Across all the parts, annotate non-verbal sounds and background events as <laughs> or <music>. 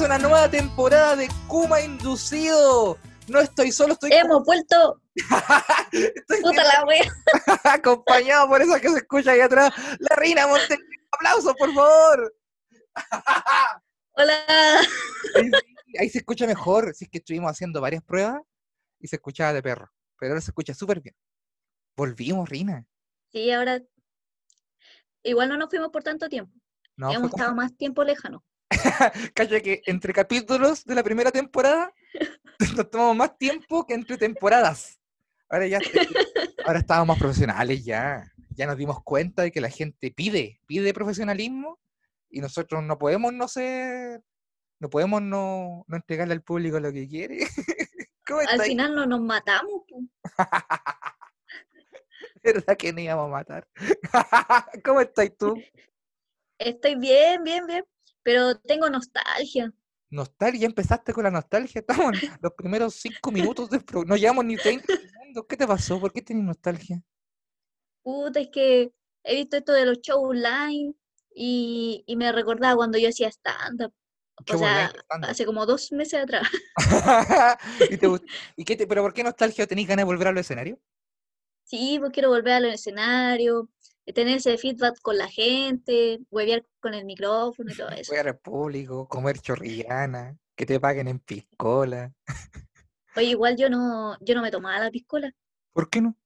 comienza una nueva temporada de Kuma Inducido. No estoy solo, estoy, Hemos vuelto. <laughs> estoy Puta la wea. <laughs> acompañado por esa que se escucha ahí atrás. La Reina Montenegro. Aplausos, por favor. <laughs> Hola. Ahí, ahí se escucha mejor. Si es que estuvimos haciendo varias pruebas y se escuchaba de perro. Pero ahora se escucha súper bien. Volvimos, Rina. Sí, ahora. Igual no nos fuimos por tanto tiempo. No, Hemos como- estado más tiempo lejanos. <laughs> Cacha que entre capítulos de la primera temporada <laughs> nos tomamos más tiempo que entre temporadas. Ahora ya <laughs> ahora estamos más profesionales ya. Ya nos dimos cuenta de que la gente pide, pide profesionalismo y nosotros no podemos no ser, no podemos no, no entregarle al público lo que quiere. ¿Cómo Al final no nos matamos. ¿Verdad que no íbamos a matar? ¿Cómo estás tú? Estoy bien, bien, bien. Pero tengo nostalgia. Nostalgia, empezaste con la nostalgia. Estamos en <laughs> los primeros cinco minutos del programa. No llevamos ni 30 <laughs> segundos. ¿Qué te pasó? ¿Por qué tienes nostalgia? Puta, es que he visto esto de los shows online y, y me recordaba cuando yo hacía stand-up. O sea, hace como dos meses atrás. <laughs> ¿Y, te y qué te- ¿Pero por qué nostalgia? ¿Tenís ganas de volver al escenario? Sí, pues quiero volver al escenario, eh, tener ese feedback con la gente, huevear con el micrófono y todo eso. Voy al público, comer chorrillana, que te paguen en piscola. <laughs> Oye, igual yo no, yo no me tomaba la piscola, ¿Por qué no?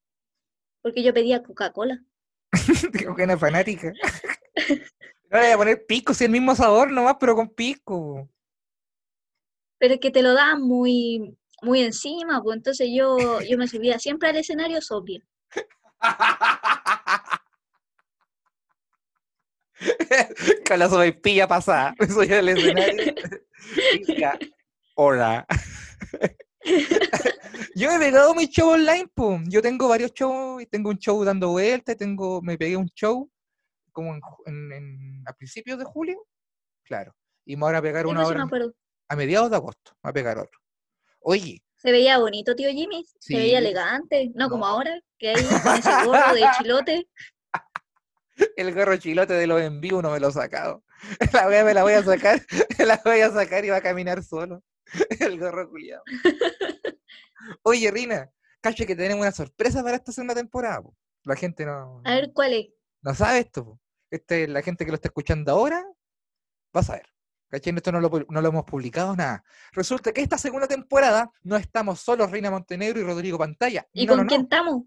porque yo pedía Coca-Cola. <laughs> Una fanática. <laughs> No le voy a poner pisco, si el mismo sabor nomás, pero con pisco. Pero es que te lo daban muy, muy encima, pues entonces yo, yo me subía siempre al escenario sobria. <laughs> Con la pasada. <laughs> Subí al escenario. hola. <laughs> Yo he pegado mi show online, pum. Yo tengo varios shows, y tengo un show dando vueltas, tengo, me pegué un show como en, en- en- a principios de julio, claro. Y me voy a pegar una pues hora a mediados de agosto, me voy a pegar otro. Oye, Se veía bonito, tío Jimmy, se veía elegante, no como ahora, que ahí con ese gorro de chilote. El gorro chilote de los en vivo no me lo he sacado. <laughs> La wea me la voy a sacar, <laughs> la voy a sacar y va a caminar solo. <laughs> El gorro culiado. Oye, Rina, cacho que tenemos una sorpresa para esta segunda temporada. po. La gente no, A ver cuál es. no sabe esto. po. Este, la gente que lo está escuchando ahora va a saber. ¿Cachai? Esto no lo, no lo hemos publicado nada. Resulta que esta segunda temporada no estamos solos Reina Montenegro y Rodrigo Pantalla. ¿Y No, con no quién estamos?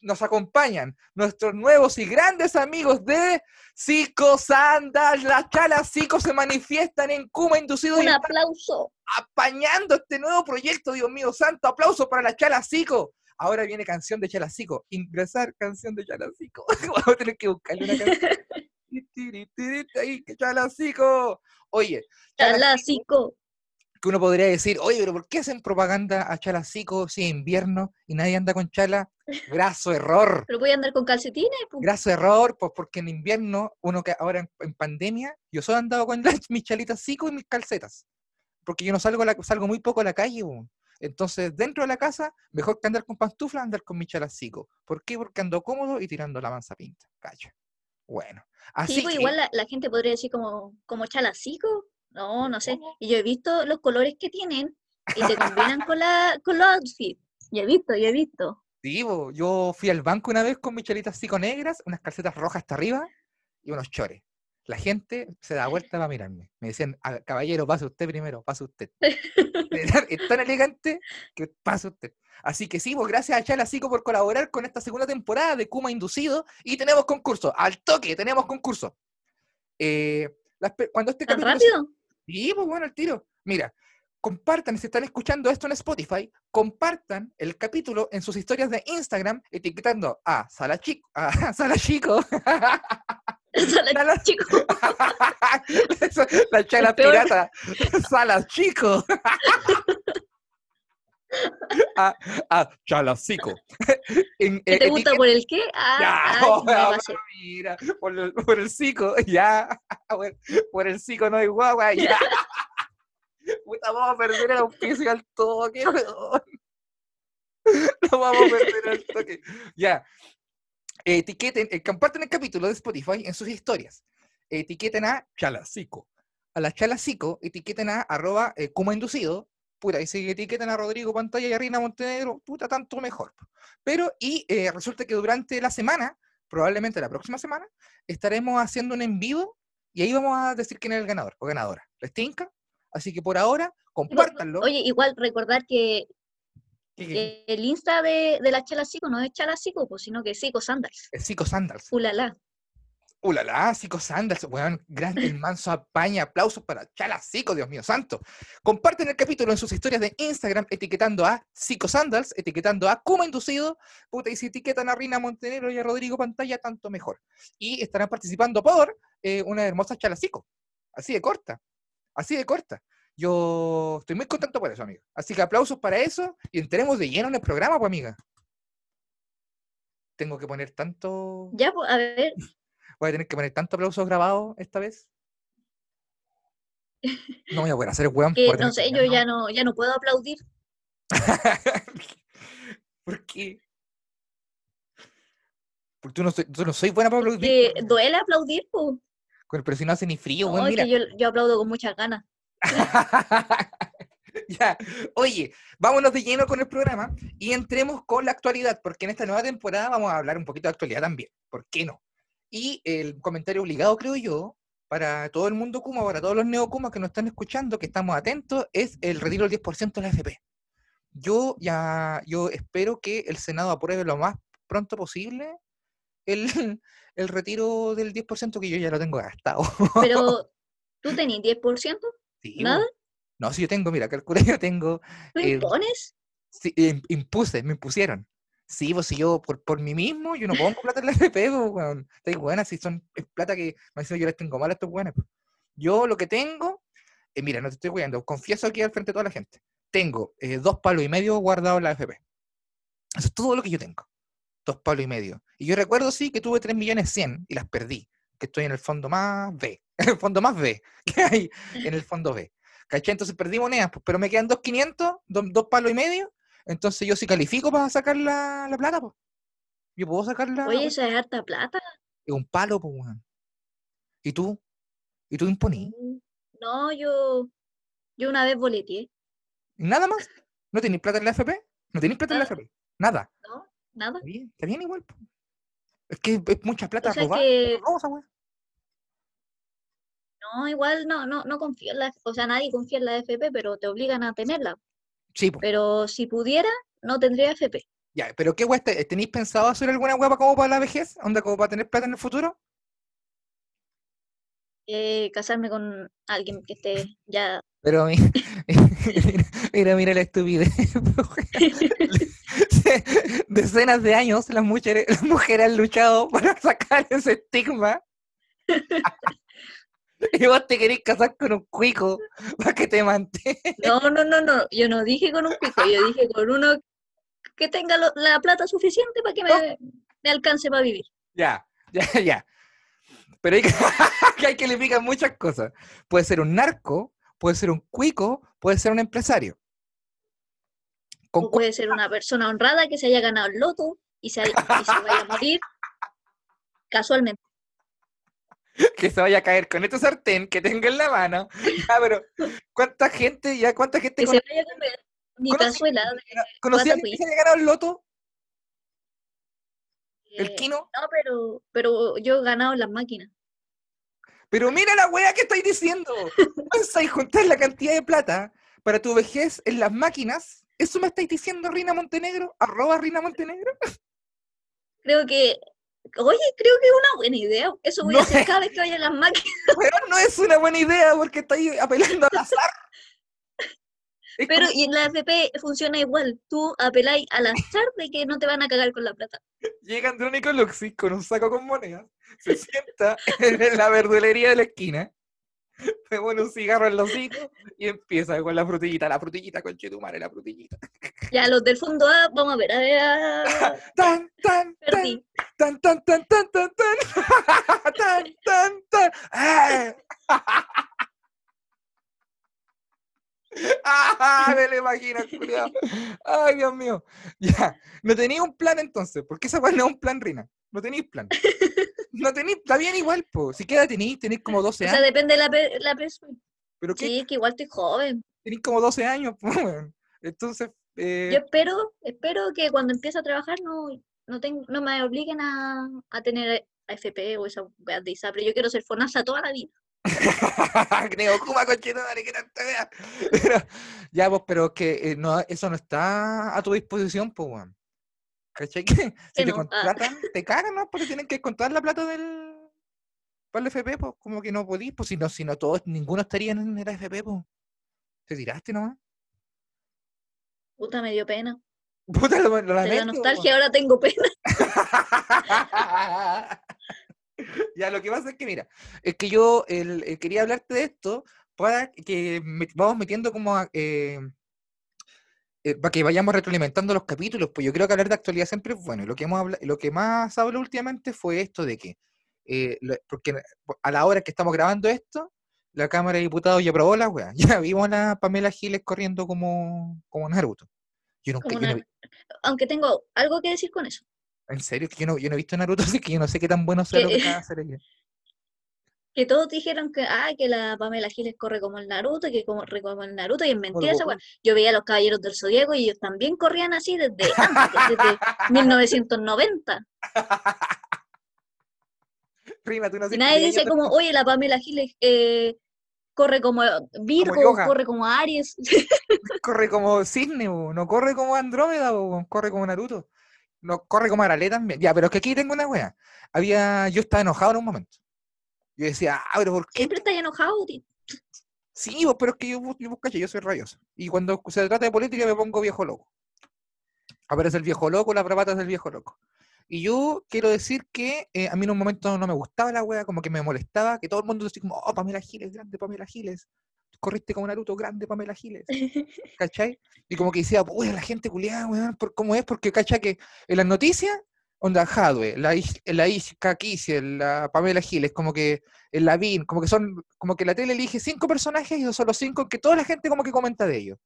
Nos acompañan nuestros nuevos y grandes amigos de Psico Sandal. Las chalas Psico se manifiestan en Kuma Inducido Un aplauso. apañando este nuevo proyecto, Dios mío santo. Aplauso para las chalas Psico. Ahora viene canción de Chalacico. Ingresar canción de Chalacico. Vamos a tener que buscarle una canción. Ahí, Chalacico. Oye, Chalacico. Que uno podría decir, oye, pero ¿por qué hacen propaganda a Chalacico si es invierno y nadie anda con chala? <laughs> Graso error. Pero voy a andar con calcetines, pues. Graso error, pues porque en invierno, uno que ahora en, en pandemia, yo solo he andado con mis chalitas Zico y mis calcetas. Porque yo no salgo, la- salgo muy poco a la calle. Entonces, dentro de la casa, mejor que andar con pantuflas, andar con mis chalas Zico. ¿Por qué? Porque ando cómodo y tirando la mansa pinta. Cacha. Bueno. Así Sí, pues que, igual la, la gente podría decir como, como chalacico. No, no sé. Y yo he visto los colores que tienen y se combinan con, la, con los outfits. Yo he visto, yo he visto. sí, bo, yo fui al banco una vez con mis chalitas Zico negras, unas calcetas rojas hasta arriba y unos chores. La gente se da vuelta para mirarme. Me decían, "Ah, caballero, pase usted primero, pase usted. <laughs> <laughs> es tan elegante que pase usted. Así que sí, pues gracias a Chala Cico por colaborar con esta segunda temporada de Kuma Inducido y tenemos concurso. Al toque, tenemos concurso. Eh, las cuando este ¿Tan capítulo rápido? Sí, pues bueno, el tiro. Mira, compartan, si están escuchando esto en Spotify, compartan el capítulo en sus historias de Instagram etiquetando a Salachico, a <laughs> Salachico, Chala- Chico, <laughs> <laughs> Eso, la chala pirata, Salachico. A, a Chalacico. <laughs> En- ¿qué te eh, gusta por el qué? Ah, Ya, ah, <laughs> oh, ah, mira, por el, por el cico, <laughs> ya, por, por el cico no hay guagua, ya. Puta, vamos a perder el auspicio al toque, weón. Lo vamos a perder al toque. Ya. etiqueten, eh, comparten el capítulo de Spotify en sus historias. Etiqueten a Chalacico. A la Chalacico, etiqueten a arroba eh, como inducido. Puta, y si etiquetan a Rodrigo Pantalla y a Rina Montenegro, puta, tanto mejor. Pero, y eh, resulta que durante la semana, probablemente la próxima semana, estaremos haciendo un en vivo y ahí vamos a decir quién es el ganador o ganadora. ¿Les tinca? Así que por ahora, compártanlo. Oye, igual recordar que el Insta de, de la Chalacico no es Chalacico, pues, sino que es Cico Sandals. Es Psico Sandals. Ulala. Ulala, Psico Sandals, weón, gran, el <laughs> manso apaña, aplausos para Chalacico, Dios mío santo. Comparten el capítulo en sus historias de Instagram etiquetando a Psico Sandals, etiquetando a Kuma Inducido, puta, y si etiquetan a Rina Montenegro y a Rodrigo Pantalla, tanto mejor. Y estarán participando por eh, una hermosa Chalacico, así de corta, así de corta. Yo estoy muy contento por eso, amiga. Así que aplausos para eso y entremos de lleno en el programa, pues, amiga. Tengo que poner tanto... Ya, pues, a ver, Voy a tener que poner tanto aplausos grabados esta vez. <laughs> No voy a poder hacer el weón. a no sé, yo ya no, ya no puedo aplaudir. <laughs> ¿Por qué? Porque tú no, soy, tú no soy buena para aplaudir. Weón. duele aplaudir, pues. Pero si no hace ni frío, No, weón, mira. yo, yo aplaudo con muchas ganas. <laughs> ya, oye, vámonos de lleno con el programa y entremos con la actualidad, porque en esta nueva temporada vamos a hablar un poquito de actualidad también. ¿Por qué no? Y el comentario obligado, creo yo, para todo el mundo Kuma, para todos los neokumas que nos están escuchando, que estamos atentos, es el retiro del 10% de la FP. Yo ya, yo espero que el Senado apruebe lo más pronto posible el, <laughs> el retiro del 10% que yo ya lo tengo gastado. <laughs> Pero, ¿tú tenés 10%? Sí, ¿Nada? No, si yo tengo, mira, calculé, <laughs> yo tengo ¿Tú Eh, impones? Sí, im- impuse, me impusieron. Sí, pues si yo por, por mí mismo, yo no pongo plata en la FP, pues, weón. Estáis buenas, si son es plata que me dicen yo les tengo mal a estos buenos. Yo lo que tengo, eh, mira, no te estoy cuidando, confieso aquí al frente de toda la gente. Tengo eh, dos palos y medio guardados en la FP. Eso es todo lo que yo tengo. Dos palos y medio. Y yo recuerdo, sí, que tuve 3 millones 100 y las perdí. Que estoy en el fondo más B. <laughs> En el fondo más B <laughs> que hay en el fondo B. ¿Cachai? Entonces perdí monedas, pues, pero me quedan 2.500, dos, dos palos y medio. Entonces yo sí califico para sacar la, la plata, pues. Yo puedo sacar la. Oye, eso es harta plata. Es un palo, pues, weón. ¿Y tú? ¿Y tú imponí? Mm, No, yo, yo una vez boleteé. ¿Nada más? ¿No tenéis plata en la FP? ¿No tenéis plata en la. FP? Nada. ¿No? Nada. Está bien, está bien igual. po. Es que es mucha plata O sea robada. que- esa. No, igual no, no, no confío en la, o sea, nadie confía en la FP, pero te obligan a tenerla. Sí, pues. Pero si pudiera, no tendría FP. Ya, pero ¿qué weá? te- ¿Tenéis pensado hacer alguna weá como para la vejez? ¿Onda como para tener plata en el futuro? Eh, casarme con alguien que esté ya. Pero mi- <laughs> mira, mira la estupidez. <laughs> Decenas de años las mujeres, las mujeres han luchado para sacar ese estigma. <laughs> Y vos te querés casar con un cuico para que te mantenga. No, no, no, no. Yo no dije con un pico, yo dije con uno que tenga lo- la plata suficiente para que me, me alcance para vivir. Ya, <laughs> ya, ya. Pero hay que, <laughs> que hay que le pican muchas cosas. Puede ser un narco, puede ser un cuico, puede ser un empresario. Con O puede ser una persona honrada que se haya ganado el loto y se, haya- y se vaya a morir casualmente. Que se vaya a caer con este sartén que tenga en la mano. Ya, pero ¿cuánta gente, ya cuánta gente Que se vaya a comer mi cazuela de conocía a alguien que se ganado el loto? ¿El eh, Kino? No, pero, pero yo he ganado en las máquinas. Pero mira la wea que estáis diciendo. <laughs> Pensáis juntar la cantidad de plata para tu vejez en las máquinas. ¿Eso me estáis diciendo, Rina Montenegro? ¿Arroba Rina Montenegro? Creo que, oye, creo que es una buena idea. Eso voy No a hacer es. cada vez que vaya a las máquinas. <laughs> Weón, no es una buena idea porque estáis apelando al azar. Es Pero como- y en la FP funciona igual. Tú apeláis al azar de que no te van a cagar con la plata. Llega Andrónico Luxi con un saco con monedas, se sienta en la verdulería de la esquina, <laughs> se pone un cigarro en los hocico y empieza con la frutillita, la frutillita, con chetumare, la frutillita. Ya, los del fondo A, vamos a ver, a ver, a... <laughs> Tan, tan, tan, perdí. tan, tan, tan, tan, tan, tan, <laughs> tan, tan, tan. ¡Ah! ¡Ah! Me lo imagino, culiao. Ay, Dios mío. Ya, no tenía un plan entonces, porque esa weá no es un plan, Rina. No tenéis plan. No tenéis, está bien igual, pues. Si queda tenéis, tenéis como 12 O sea, años. depende de la, pe- la persona. Pero que Sí, que igual estoy joven. tenéis como 12 años, pues. weón. Entonces, eh, Yo espero, espero que cuando empiece a trabajar no, no, tengo, no me obliguen a, a tener AFP o esa de ISAPRE. Yo quiero ser FONASA toda la vida. <laughs> Creo, Kuma, que. <laughs> Pero, ya, pues, pero que eh, no, eso no está a tu disposición, pues, weón. ¿Cachai? <laughs> Que si te no, ah. contratan, te cagan, ¿no? Porque tienen que contar la plata del. Para el FP, pues, como que no podís, pues, si no, si no todos, ninguno estaría en el FP, pues. Te tiraste nomás. Puta, me dio pena. Puta, lo, lo De la nostalgia ahora tengo pena. <laughs> ya, lo que pasa es que, mira, es que yo el- eh, quería hablarte de esto para que me- vamos metiendo como a, eh, eh, para que vayamos retroalimentando los capítulos, pues yo creo que hablar de actualidad siempre es bueno. y Lo que, hemos habla- lo que más habló últimamente fue esto de que, eh, lo- porque a la hora que estamos grabando esto, la Cámara de Diputados ya aprobó la weá. <laughs> Ya vimos a la Pamela Giles corriendo como, como Naruto. Yo nunca, Como yo no Aunque tengo algo que decir con eso. en serio, que yo no, yo no he visto Naruto, <laughs> así que yo no sé qué tan bueno sea lo Que- <laughs> acaba de hacer ella. Que todos dijeron que, ah, que la Pamela Giles corre como el Naruto, que corre como el Naruto, y es mentira esa. Yo veía a los Caballeros del Zodíaco y ellos también corrían así desde antes, desde <laughs> 1990. Prima, tú no Y nadie dice como, oye, la Pamela Giles eh, corre como Virgo, corre como Aries. <laughs> corre como cisne, bo, no corre como Andrómeda, bo, corre como Naruto. No, corre como Arale también. Ya, pero es que aquí tengo una wea. Había, yo estaba enojado en un momento. Yo decía, ah, pero ¿por qué? Siempre estás enojado, tío. Sí, bo, pero es que yo, yo, yo, cacho, yo soy rayoso. Y cuando se trata de política me pongo viejo loco. Aparece el viejo loco, las bravatas del viejo loco. Y yo quiero decir que eh, a mí en un momento no me gustaba la wea, como que me molestaba, que todo el mundo decía como, oh, Pamela Giles, grande Pamela Giles. Corriste como Naruto, grande Pamela Giles. <laughs> ¿cachai? Y como que decía, uy, la gente culiada, weón, ¿por ¿cómo es? Porque, ¿cachai? Que en las noticias, onda Hadwe, la, Is- la Kisiel, la Pamela Giles, como que el Lavín, como que son, como que la tele elige cinco personajes y son los cinco que toda la gente como que comenta de ellos.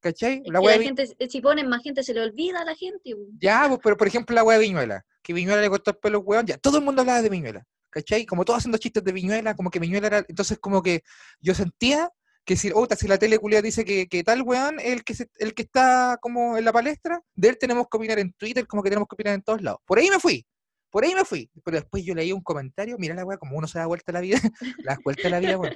¿Cachai? La la gente, si ponen más gente, se le olvida a la gente. Ya, pues, pero por ejemplo la wea de Viñuela, que Viñuela le cortó el pelo weón, ya, todo el mundo hablaba de Viñuela, ¿cachai? Como todos haciendo chistes de Viñuela, como que Viñuela era, entonces como que yo sentía que si, oh, si la tele culia dice que, que tal weón es el que, se- el que está como en la palestra, de él tenemos que opinar en Twitter, como que tenemos que opinar en todos lados. Por ahí me fui, por ahí me fui, pero después yo leí un comentario, mira la wea, como uno se da vuelta a la vida, <laughs> la vuelta a la vida, weón.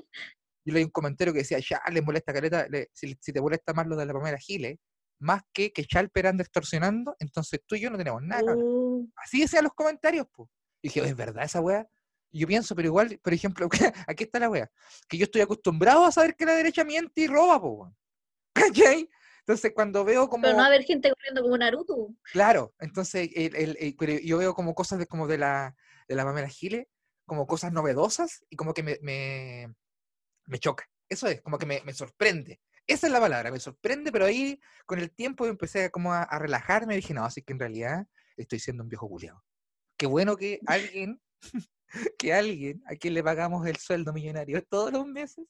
Yo leí un comentario que decía, ya, le molesta caleta, le- si, si te molesta más lo de la Pamela Giles, más que que Chalper anda extorsionando, entonces tú y yo no tenemos nada. Uh, Así decían los comentarios, pues. Y dije, ¿es verdad esa wea? Yo pienso, pero igual, por ejemplo, <laughs> aquí está la wea. Que yo estoy acostumbrado a saber que la derecha miente y roba, pues. <laughs> ¿Cachai? Entonces, cuando veo como. pero no haber gente corriendo como Naruto. Claro, entonces, el, el- el- pero yo veo como cosas de, como de la, de la Pamela Giles, como cosas novedosas y como que me, me, me choca. Eso es, como que me, me sorprende. Esa es la palabra, me sorprende, pero ahí con el tiempo empecé como a, a relajarme y dije, no, así que en realidad estoy siendo un viejo culiado. Qué bueno que alguien, <laughs> que alguien a quien le pagamos el sueldo millonario todos los meses,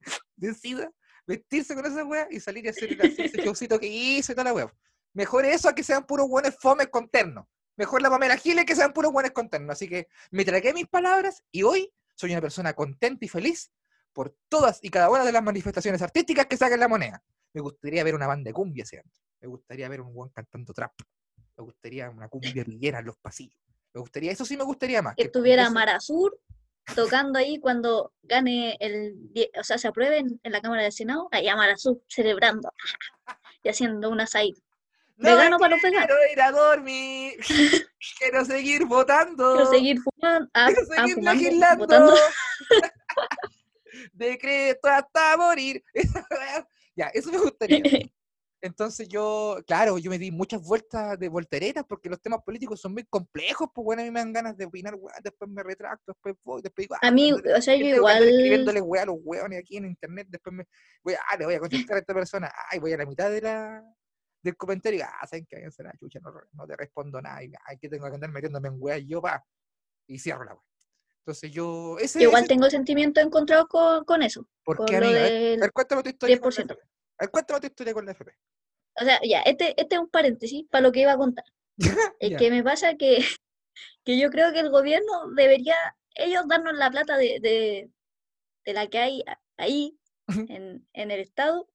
<laughs> decida vestirse con esa wea y salir y hacer, hacer ese showcito que hizo y toda la wea. Mejor eso a que sean puros buenos fomes con terno. Mejor la Pamela Giles que sean puros buenos con terno. Así que me tragué mis palabras y hoy soy una persona contenta y feliz por todas y cada una de las manifestaciones artísticas que saquen la moneda. Me gustaría ver una banda de cumbia año. Me gustaría ver un buen cantando trap. Me gustaría una cumbia villera en los pasillos. Me gustaría, eso sí me gustaría más. Que que estuviera eso- Marazur tocando ahí cuando gane el, o sea, se apruebe en, en la Cámara del Senado, ahí a Marazur celebrando <laughs> y haciendo un asadito. No vegano me para los veganos. Quiero ir a dormir. <laughs> quiero seguir votando. Quiero seguir fumando, ah, Quiero ah, seguir fumando, legislando. votando. <laughs> Decreto hasta morir. ya, eso me gustaría. Entonces yo, claro, yo me di muchas vueltas de volteretas porque los temas políticos son muy complejos, pues bueno, a mí me dan ganas de opinar, weá, después me retracto, después voy, después digo, A ah, mí, tengo- o sea, yo igual, escribiéndole weá a los weones aquí en internet, después me voy a, ah, le voy a contestar a esta persona, ay, voy a la mitad de la del comentario, ah, saben que váyanse a la chucha, no, no te respondo nada, y ay, que tengo que andar metiéndome en weá y yo pa, y cierro la weá. Entonces yo, ese, yo igual ese- tengo sentimientos encontrados con, con eso. ¿por qué, amiga? A ver, a cuéntame tu historia con la 10%. Cuéntame tu historia con la FP. O sea, ya, este, este es un paréntesis para lo que iba a contar. <laughs> Es que me pasa que <laughs> que yo creo que el gobierno debería, ellos darnos la plata de, de, de la que hay ahí <laughs> en, en el Estado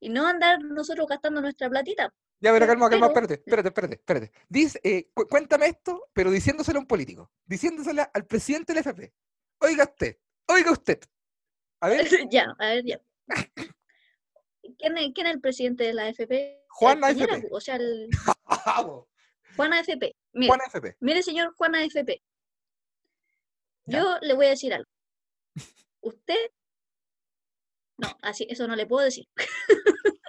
y no andar nosotros gastando nuestra platita. Ya, pero calma, calma, espérate, espérate, espérate, espérate. Dice, eh, cu- cuéntame esto, pero diciéndoselo a un político, diciéndoselo al presidente del FP. Oiga usted, oiga usted. A ver, ya, a ver, ya. ¿Quién es, quién es el presidente de la AFP? Juan Piñera, AFP. O sea, el <laughs> Juan AFP. Mire, Juan FP. mire, señor Juan AFP. Ya. Yo le voy a decir algo. Usted. No, así, eso no le puedo decir. <laughs>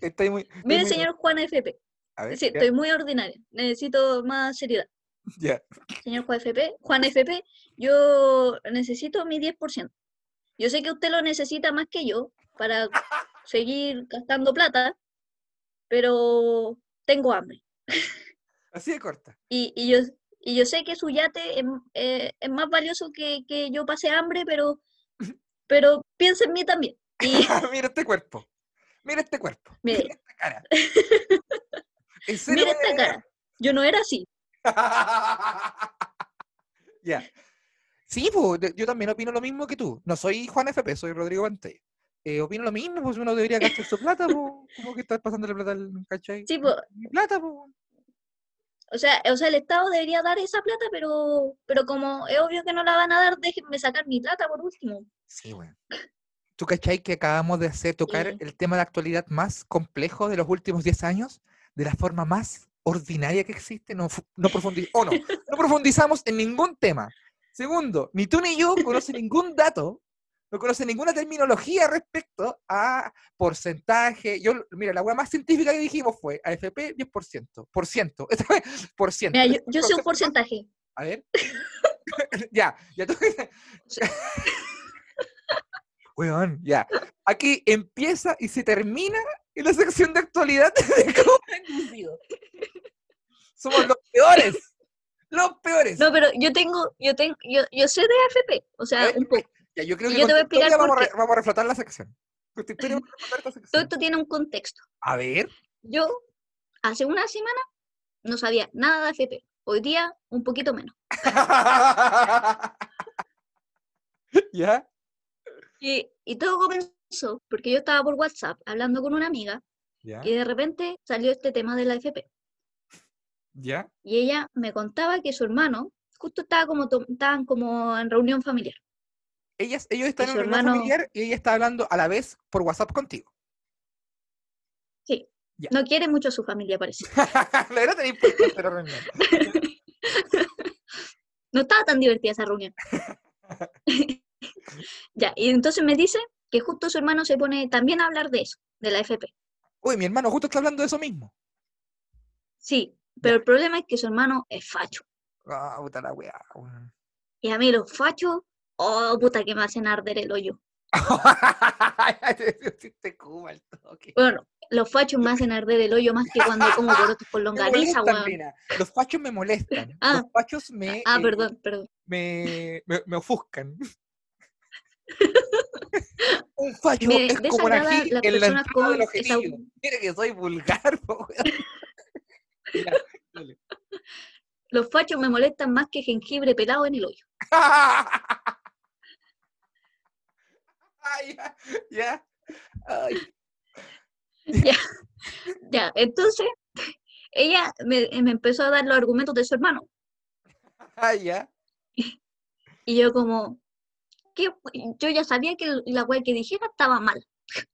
Estoy muy. estoy Mire, muy- señor Juan AFP. A ver, Sí, estoy muy ordinaria. Necesito más seriedad. <laughs> ya. Señor Juan FP, Juan FP, yo necesito mi 10%. Yo sé que usted lo necesita más que yo para seguir gastando plata, pero tengo hambre. Así de corta. Y, y yo, y yo sé que su yate es, eh, es más valioso que, que yo pase hambre, pero, <laughs> pero piensa en mí también. Y <laughs> Mira este cuerpo. Mira este cuerpo. Mira esta cara. <laughs> ¿En serio mira esta cara. Yo no era así. ya. Sí, pues, yo también opino lo mismo que tú. No soy Juan FP, soy Rodrigo Pantella. Eh, opino lo mismo, pues uno debería gastar su plata, pues. ¿Cómo que estás pasándole plata al cachai? Sí, pues, Mi plata, pues. o sea, o sea, el Estado debería dar esa plata, pero, pero como es obvio que no la van a dar, déjenme sacar mi plata por último. Sí, weón. ¿Tú cachai que acabamos de hacer tocar Sí. el tema de actualidad más complejo de los últimos 10 años? De la forma más ordinaria que existe. No, no, profundi- o no, <laughs> no profundizamos en ningún tema. Segundo, ni tú ni yo conocen ningún dato, no conocen ninguna terminología respecto a porcentaje. Yo, mira, la hueá más científica que dijimos fue AFP 10%. Por ciento. Por ciento. <laughs> Mira, yo, yo sé un porcentaje. A ver. <laughs> ya, ya tú. <laughs> Weón, ya. Aquí empieza y se termina en la sección de actualidad de cómo. Somos los peores. Los peores. No, pero yo tengo, yo tengo, yo, yo sé de AFP, o sea, un poco. Ya, yo creo que yo te voy a explicar vamos, a re- qué. <laughs> vamos a reflotar la sección. Todo esto tiene un contexto. A ver. Yo, hace una semana, no sabía nada de AFP. Hoy día, un poquito menos. <laughs> ¿Ya? Y, y todo comenzó porque yo estaba por WhatsApp hablando con una amiga ¿Ya? y de repente salió este tema de la AFP. ¿Ya? Y ella me contaba que su hermano justo estaba como, estaban como en reunión familiar. Ellas, ellos están en un hermano- familiar y ella está hablando a la vez por WhatsApp contigo. Sí. Ya. No quiere mucho a su familia, parece. <laughs> la verdad tenía la <laughs> reunión. No estaba tan divertida esa reunión. <laughs> ya, y entonces me dice que justo su hermano se pone también a hablar de eso, de la AFP. Uy, mi hermano justo está hablando de eso mismo. Sí, pero el problema es que su hermano es facho. Ah, puta la weá. Y a mí los fachos, oh, puta, que me hacen arder el hoyo. <laughs> Te hiciste Cuba al toque. Bueno, los fachos me hacen arder el hoyo más que cuando como porotos con <laughs> longaniza, weón. Los fachos me molestan. Ah. Los fachos me, Ah, eh, perdón, perdón. me, me, me ofuscan. <laughs> Un facho Me es como desagrada ají en la del con esa- objetivo. Mira que soy vulgar. Ya. Los fachos me molestan más que jengibre pelado en el hoyo. Ya, ya. Ay, Ya, entonces, ella me, me empezó a dar los argumentos de su hermano. ay, ya. Y yo como, ¿qué? Yo ya sabía que la weá que dijera estaba mal.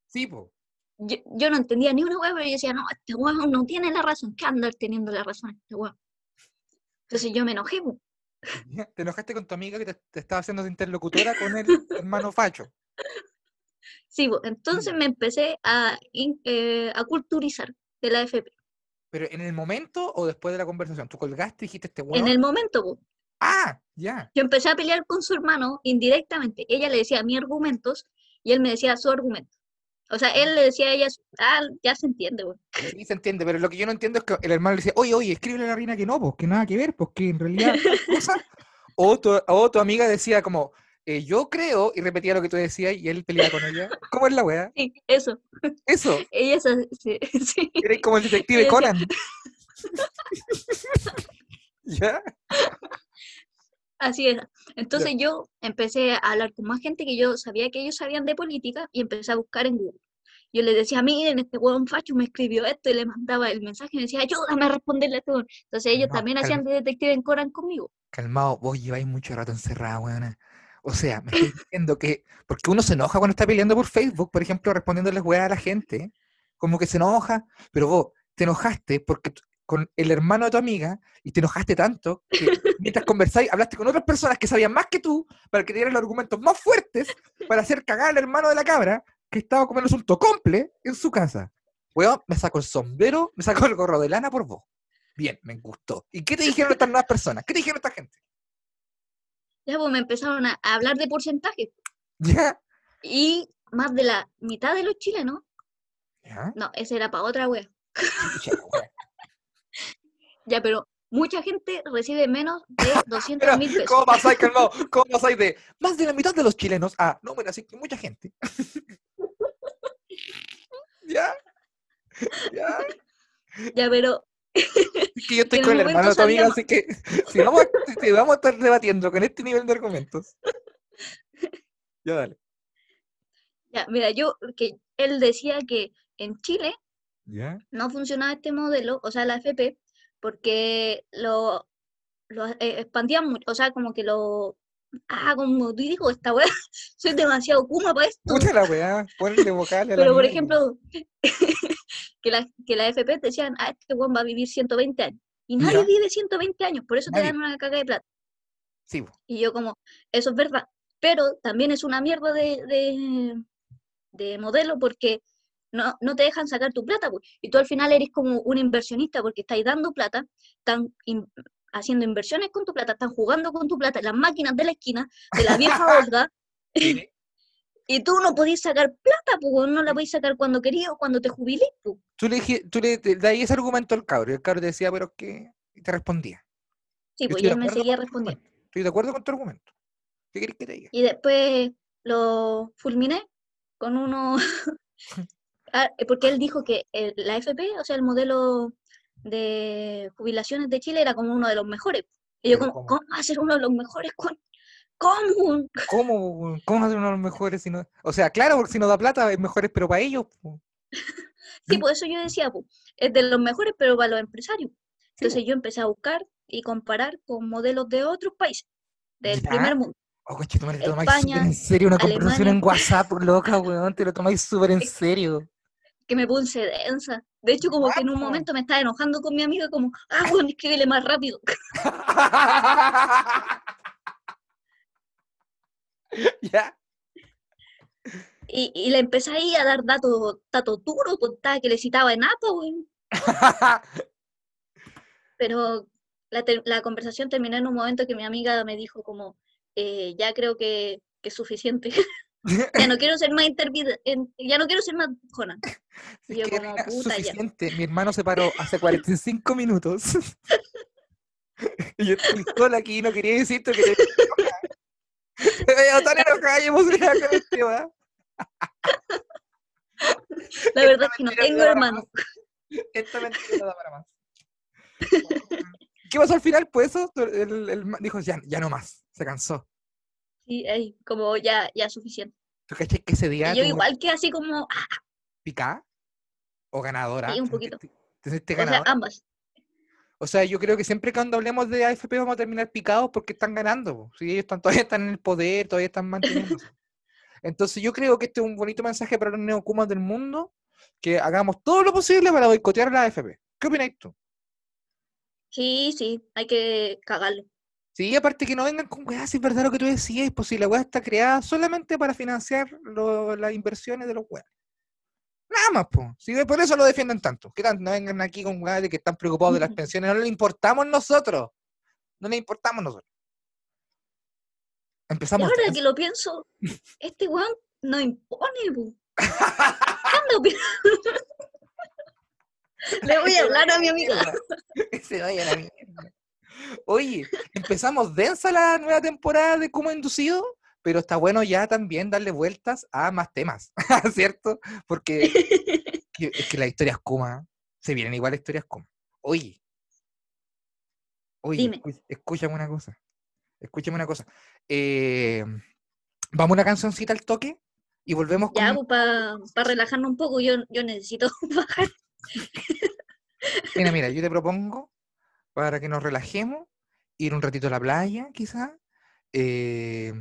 Sí, po. Yo, yo no entendía ni una weá, pero yo decía, no, este weón no tiene la razón. ¿Qué andar teniendo la razón este weón? Entonces yo me enojé. po. Ya, Te enojaste con tu amiga que te, te estaba haciendo de interlocutora con el <laughs> hermano facho. <laughs> Sí, entonces me empecé a, in- eh, a culturizar de la FP. Pero en el momento o después de la conversación, tú colgaste y dijiste este En weón. el momento, po, Ah, ya. yo empecé a pelear con su hermano indirectamente. Ella le decía mis argumentos y él me decía su argumento. O sea, él le decía a ella, ah, ya se entiende, weón. Sí se entiende, pero lo que yo no entiendo es que el hermano le dice, oye, oye, escríbele a la reina que no, pues que nada que ver, pues que en realidad <laughs> cosa. O tu, o tu amiga decía como, eh, yo creo, y repetía lo que tú decías y él peleaba con ella. ¿Cómo es la weá? Sí, eso. Eso, Ella es así, sí. <laughs> eres como el detective Ella Conan. <laughs> ¿Ya? Así era. Entonces yo empecé a hablar con más gente que yo sabía que ellos sabían de política y empecé a buscar en Google. Yo les decía, miren, este huevón facho me escribió esto y le mandaba el mensaje y me decía, ayúdame a responderle a este huevón. Entonces ellos No, también hacían de detective en Coran conmigo. Calmado, vos lleváis mucho rato encerrada, weona. O sea, me estoy diciendo que. Porque uno se enoja cuando está peleando por Facebook, por ejemplo, respondiéndoles weá a la gente. Como que se enoja, pero vos te enojaste porque con el hermano de tu amiga y te enojaste tanto que mientras conversáis hablaste con otras personas que sabían más que tú para que te dieran los argumentos más fuertes para hacer cagar al hermano de la cabra que estaba comiéndose un tocomple en su casa. Weón, me saco el sombrero, me saco el gorro de lana por vos. Bien, me gustó. ¿Y qué te dijeron estas nuevas personas? ¿Qué te dijeron esta gente? Ya pues me empezaron a a hablar de porcentaje. ¿Ya? Y más de la mitad de los chilenos, ¿Ya? no, ese era para otra wea. <laughs> Ya, pero mucha gente recibe menos de 200 <laughs> Pero, mil pesos. ¿Cómo pasáis, calmado? ¿Cómo pasáis de más de la mitad de los chilenos a no, bueno, así que mucha gente? <laughs> ¿Ya? ¿Ya? Ya, pero <laughs> Es que yo estoy con el hermano de tu amiga, así que si vamos, si vamos a estar debatiendo con este nivel de argumentos. <laughs> Ya dale. ya, mira, yo que él decía que en Chile ¿Ya? no funcionaba este modelo, o sea, la FP, porque lo, lo eh, expandían mucho, o sea, como que lo... Ah, como digo, esta weá, <laughs> soy demasiado kuma para esto. Puta la weá, ponle vocales Pero, por ejemplo, que la, que la FP te decían, ah, este weón va a vivir 120 años. Y nadie Ya. vive 120 años, por eso te dan una caga de plata. Sí. Y yo como, eso es verdad, pero también es una mierda de, de, de modelo porque no, no te dejan sacar tu plata, pues. Y tú al final eres como un inversionista porque estáis dando plata, están in- haciendo inversiones con tu plata, están jugando con tu plata, en las máquinas de la esquina, de la vieja <laughs> Olga, y tú no podís sacar plata, pues no la podís sacar cuando querías o cuando te jubilís, pues. Tú le, tú le das ese argumento al cabro y el cabro te decía, pero qué, y te respondía. Sí, Yo pues estoy y de él me seguía respondiendo. Estoy de acuerdo con tu argumento. ¿Qué querés que te diga? Y después lo fulminé con uno, <laughs> Ah, porque él dijo que el- la FP, o sea, el modelo de jubilaciones de Chile era como uno de los mejores. Y yo como, ¿cómo? ¿cómo va a ser uno de los mejores? con- ¿Cómo? ¿Cómo? ¿Cómo hacer uno de los mejores si no? O sea, claro, porque si no da plata es mejores, pero para ellos. po. <laughs> Sí, por eso yo decía, pues, es de los mejores, pero para los empresarios. Entonces po. yo empecé a buscar y comparar con modelos de otros países, del Ya. primer mundo. Oh, conchetumare, te lo tomáis súper España, en serio una conversación en Alemania. WhatsApp, <laughs> loca, weón. Te lo tomáis súper en serio. que me puse densa. De hecho, como que en un momento me estaba enojando con mi amiga, como, ah, bueno, escríbele más rápido. <laughs> <laughs> ¿Ya? Y, y le empecé ahí a dar datos, datos duros, contaba que le citaba en APA, <laughs> weón. Pero la, la conversación terminó en un momento que mi amiga me dijo como, eh, ya creo que, que es suficiente. <laughs> ya no quiero ser más en- ya no quiero ser más jona. Si yo como, puta, ya. suficiente. Mi hermano se paró hace 45 minutos. y yo estoy sola aquí, no quería decirte que tan enojada y emocionada con el tema. La verdad es que no tengo no da para más. Esta mentira no da para más. ¿Qué pasó al final? Pues eso, el, dijo, ya, ya no más, se cansó. Sí, como ya, ya suficiente. ¿Tú caché que ese día Y yo igual que así como, ah, picá o ganadora? Sí, un ¿Te poquito. ¿Te sentiste o sea, ganadora? ambas. O sea, yo creo que siempre cuando hablemos de AFP vamos a terminar picados porque están ganando. Si ellos están, <laughs> todavía están en el poder, todavía están manteniéndose. Entonces yo creo que este es un bonito mensaje para los neocumas del mundo, que hagamos todo lo posible para boicotear a la AFP. ¿Qué opináis tú? Sí, sí, hay que cagarlo. Sí, aparte que no vengan con weá, si es verdad lo que tú decías, pues si la weá está creada solamente para financiar lo- las inversiones de los weá. Nada más, pues. Si por eso lo defienden tanto. Que no vengan aquí con de que están preocupados de las pensiones, no les importamos nosotros. No les importamos nosotros. Y Empezamos. ahora que lo pienso, <laughs> este weón no impone, pu. <laughs> ¿Cuándo opi- <laughs> Le voy a hablar a mi amiga. Se vaya la mierda. Oye, empezamos densa la nueva temporada de Como Inducido, pero está bueno ya también darle vueltas a más temas, <laughs> ¿cierto? Porque <laughs> que- es que las historias Kuma se vienen igual a historias Kuma. Oye, Oye, Dime. escúchame una cosa. Escúchame una cosa. Eh, Vamos a una cancioncita al toque y volvemos Ya, con. pues para relajarnos un poco, yo, yo necesito <laughs> bajar. Mira, mira, yo te propongo para que nos relajemos, ir un ratito a la playa, quizá. Eh,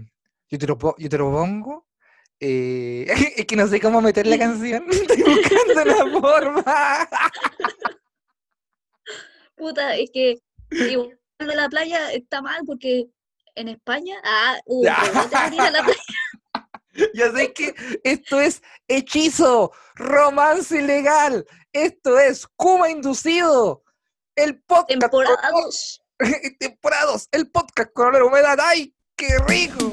yo, te lo, yo te lo pongo. eh, <laughs> es que no sé cómo meter la canción. <laughs> Estoy buscando la forma. <laughs> Puta, es que igual de la playa está mal porque en España, ah, uh, no te a la playa. Ya sé que esto es hechizo, romance ilegal. Esto es Kuma Inducido. El podcast. con Temporada olor- 2. temporada dos, el podcast con olor a humedad. ¡Ay, qué rico!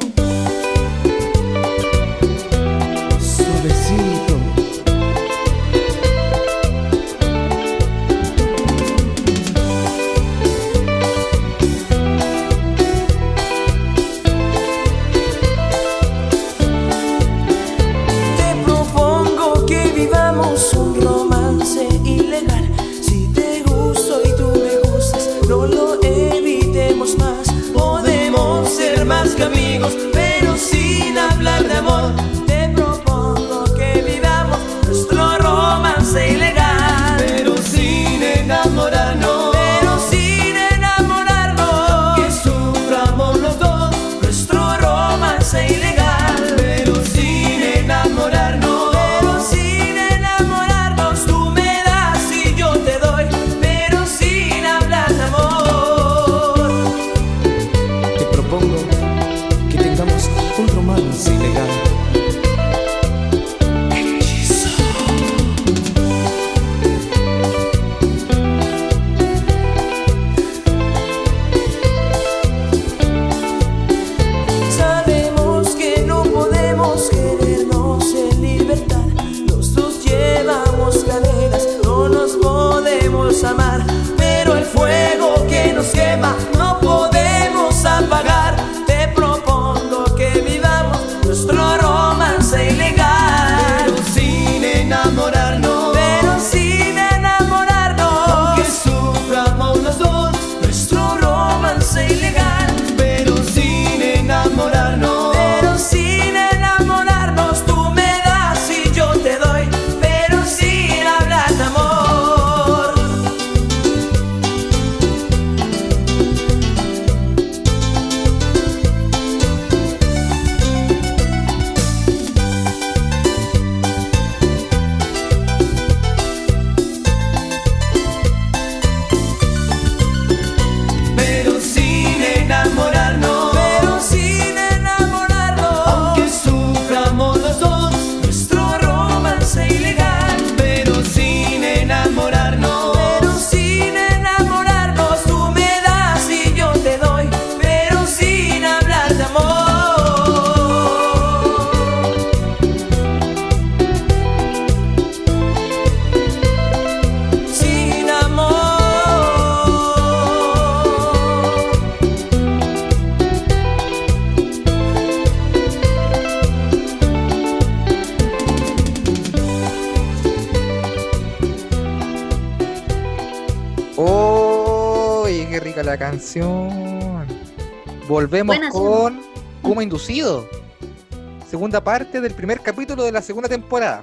Amor. Parte del primer capítulo de la segunda temporada.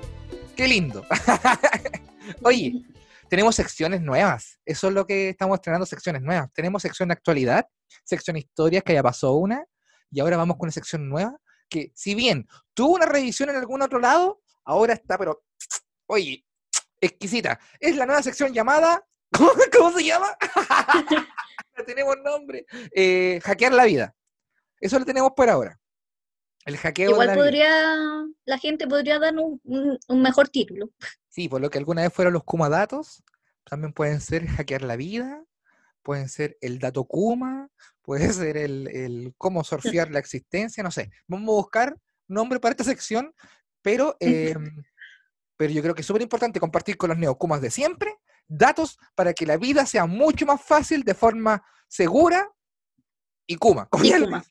¡Qué lindo! <laughs> Oye, tenemos secciones nuevas. Eso es lo que estamos estrenando, secciones nuevas. Tenemos sección de actualidad, sección historias, que ya pasó una, y ahora vamos con una sección nueva, que si bien tuvo una revisión en algún otro lado, ahora está, pero, oye, exquisita. Es la nueva sección llamada, <laughs> ¿cómo, se llama? <laughs> Tenemos nombre. Eh, hackear la vida. Eso lo tenemos por ahora. El hackeo de Igual la vida. podría, la gente podría dar un, un- un mejor título. Sí, por lo que alguna vez fueron los Kuma datos, también pueden ser hackear la vida, pueden ser el dato Kuma, puede <laughs> ser el, el cómo surfear la existencia, no sé. Vamos a buscar nombre para esta sección, pero, em, pero yo creo que es súper importante compartir con los neokumas de siempre datos para que la vida sea mucho más fácil de forma segura y Kuma. Y Kuma.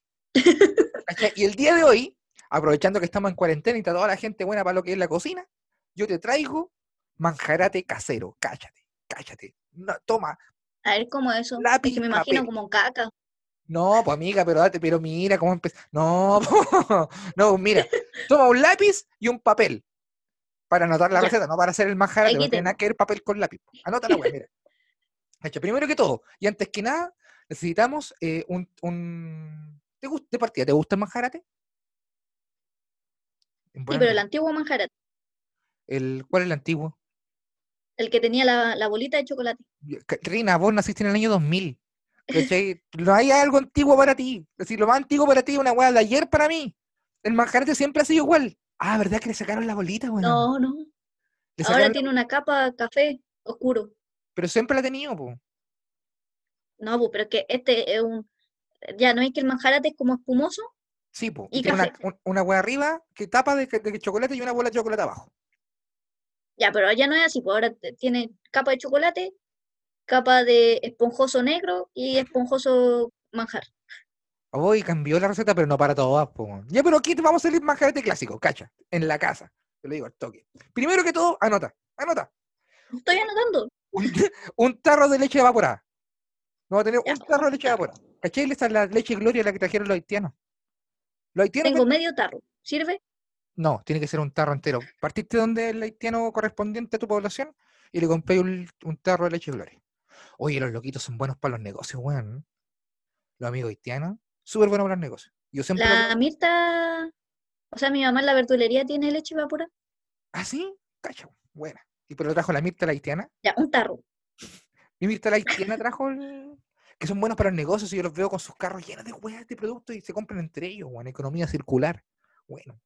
Y el día de hoy, aprovechando que estamos en cuarentena y está toda la gente buena para lo que es la cocina, yo te traigo manjarate casero. Cállate, cállate. No, toma, A ver, ¿cómo eso? Es Lápiz, que me imagino papel. como caca. No, pues amiga, pero date, pero mira cómo empezó. No, po, <laughs> no, mira. Toma un lápiz y un papel para anotar la Ya. receta, no para hacer el manjar, Aquí no tiene nada que ver papel con lápiz. Anota la wea, mira. <laughs> Cacha, primero que todo, y antes que nada, necesitamos eh, un, un... ¿Te gusta, de partida, ¿te gusta el manjarate? Sí, pero el antiguo manjarate, El- ¿Cuál es el antiguo? el que tenía la, la bolita de chocolate. Reina, vos naciste en el año 2000. <laughs> ¿cachai? No hay algo antiguo para ti. Es decir, lo más antiguo para ti es una weá de ayer para mí. El manjarate siempre ha sido igual. Ah, ¿verdad que le sacaron la bolita, weón? No, no. Ahora la- tiene una capa café oscuro. Pero siempre la ha tenido, po. No, pero es que este es un. Ya no es que el manjarate es como espumoso. Sí, po. Y tiene una, café. una weá arriba que tapa de, de chocolate y una bola de chocolate abajo. Ya, pero ya no es así, pues ahora tiene capa de chocolate, capa de esponjoso negro y esponjoso manjar. Hoy cambió la receta, pero no para todas, weón. Ya, pero aquí te vamos a salir manjarate clásico, cacha, en la casa. Te lo digo al toque. Primero que todo, anota, anota. Estoy anotando. un, <laughs> un tarro de leche evaporada. Vamos a tener Ya, un tarro de leche evaporada. ¿Cachai? Esa es la leche Gloria la que trajeron los haitianos. Los haitianos. Tengo medio tarro. ¿Sirve? No, tiene que ser un tarro entero. Partiste donde el haitiano correspondiente a tu población y le compré un, un tarro de leche Gloria. Oye, los loquitos son buenos para los negocios, weón. Los amigos haitianos, súper buenos para los negocios. Yo siempre. lo- La Mirta. O sea, mi mamá en la verdulería tiene leche evaporada. Ah, sí, cacha, buena. Y pero lo trajo la Mirta la haitiana. Ya, un tarro. Mi Mirta la haitiana trajo el... que son buenos para los negocios y yo los veo con sus carros llenos de weas de productos y se compran entre ellos, weón. Economía circular. Bueno.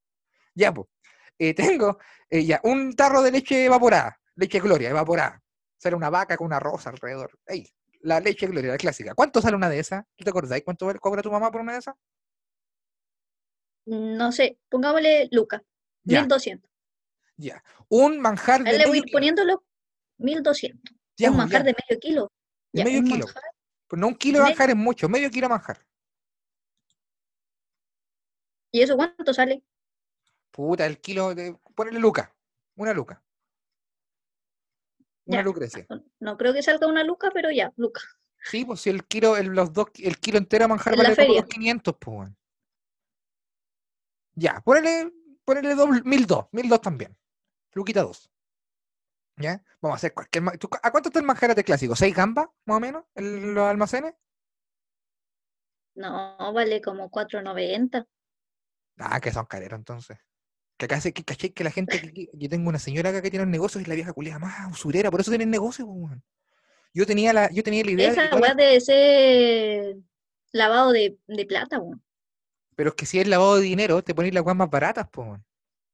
Ya, pues. <laughs> tengo eh, ya un tarro de leche evaporada. Leche Gloria, evaporada. Sale una vaca con una rosa alrededor. Ahí. La leche Gloria, la clásica. ¿Cuánto sale una de esas? ¿Tú te acordáis cuánto cobra tu mamá por una de esas? No sé, pongámosle Luca. Ya, 1200. ya. Un manjar de le voy medio poniéndolo 1200. Ya, un manjar ya. de medio kilo. De medio un kilo. manjar. Pues no un kilo de manjar es mucho, medio kilo de manjar. ¿Y eso cuánto sale? Puta, el kilo de. Ponele luca. Una luca. Una Ya. lucrecia. No, creo que salga una Luca, pero ya, Luca. Sí, pues si el kilo, el, los dos, el kilo entero de manjar En vale como feria. 2.500, pues. Ya, ponele, ponele dos, 1.200, 1.200 también. Luquita 2. ¿Ya? Vamos a hacer cualquier. ¿tú ¿A cuánto está el manjarate clásico? ¿6 gambas, más o menos, en los almacenes? No, vale como 4.90. Ah, que son careros entonces. Que acá se que caché que la gente que, yo tengo una señora acá que tiene un negocio y es la vieja culiada más usurera, por eso tienen negocio, pues, weón. Yo tenía la, yo tenía la idea de Esa weá debe ser lavado de, de plata, weón. pero es que si es lavado de dinero, te pones las weas más baratas, pues.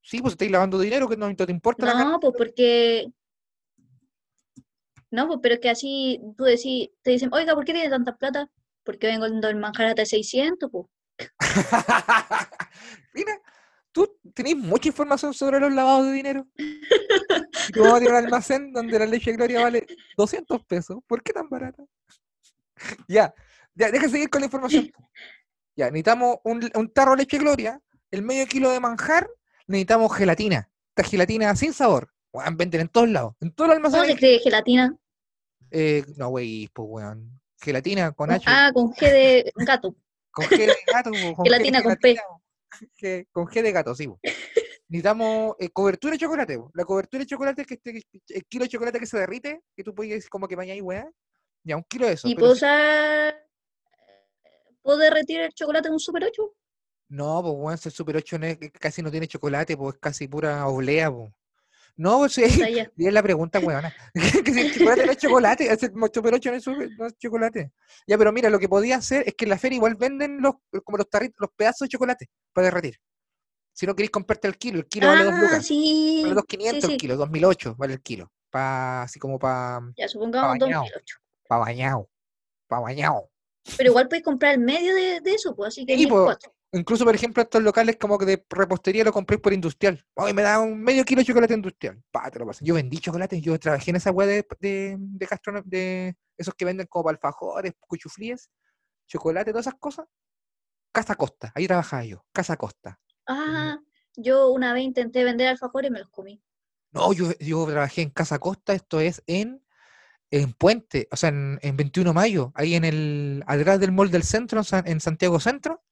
Sí, pues estáis lavando dinero, que no, te importa la No, ganancia. pues porque. No, pues pero es que así tú decís, te dicen, oiga, ¿por qué tiene tanta plata? Porque vengo del manjarate 600, pues. Mira, tú tenés mucha información sobre los lavados de dinero. Y tú vas a un almacén donde la leche Gloria vale 200 pesos. ¿Por qué tan barata? <laughs> ya, ya, deja seguir con la información. po. Ya, necesitamos un, un tarro de leche Gloria, el medio kilo de manjar, necesitamos gelatina. Esta gelatina sin sabor. Weón, venden en todos lados. En todos los ¿Cómo se almacenes. escribe gelatina? Eh, no, güey, pues weón. Gelatina con H. ah, con G de gato. Con G de gato, <laughs> con G de Gelatina con P. gelatina, con G de gato, sí. Necesitamos eh, cobertura de chocolate. po. La cobertura de chocolate es que este, el kilo de chocolate que se derrite, que tú puedes como que vaya ahí, weá. Ya, un kilo de eso. ¿Y puedo usar. ¿Puedo derretir el chocolate en un Super 8? No, pues weón, el Super 8 no es- casi no tiene chocolate, pues es casi pura oblea, po. No, pues sí, <laughs> es la pregunta, weona. <laughs> que si el chocolate no es chocolate, 8 no es, super- no es chocolate. Ya, pero mira, lo que podía hacer es que en la feria igual venden los, como los tarritos, los pedazos de chocolate para derretir. Si no queréis comprarte el kilo, el kilo vale 2 Ah, lucas. sí. Vale 2.500 sí, el sí. kilo, 2008 vale el kilo. Pa, así como para Ya, supongamos bañado. 2008. pa bañado. Pa bañado. Pero igual puedes comprar el medio de, de eso, pues así que Sí. 1004. Incluso, por ejemplo, estos locales como que de repostería lo compré por industrial. Hoy me da un medio kilo de chocolate industrial. Pa, te lo paso. Yo vendí chocolate, yo trabajé en esa web de, de, de, de esos que venden como alfajores, cuchuflíes, chocolate, todas esas cosas. Casa Costa, ahí trabajaba yo. Casa Costa. Ah, yo una vez intenté vender alfajores y me los comí. No, yo, yo trabajé en Casa Costa, esto es en en Puente, o sea, en, en 21 de mayo, ahí en el, atrás del mall del centro, en, San- en Santiago Centro,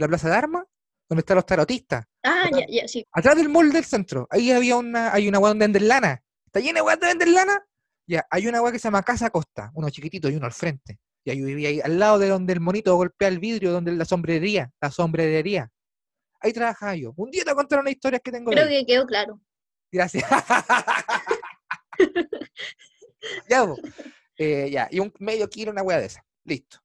la Plaza de Armas, donde están los tarotistas. Ah, ya, ya, sí. Atrás del mall del centro, ahí había una, hay una weá donde venden lana. ¿Está llena de weá de vender lana? Ya, hay una weá que se llama Casa Costa, uno chiquitito y uno al frente. Y yo vivía ahí, al lado de donde el monito golpea el vidrio, donde la sombrería, la sombrerería. Ahí trabajaba yo. Un día te voy a contar una historia que tengo Creo ahí. que quedó claro. Gracias. <laughs> ya. Eh, ya, y un medio kilo, una hueá de esa. Listo.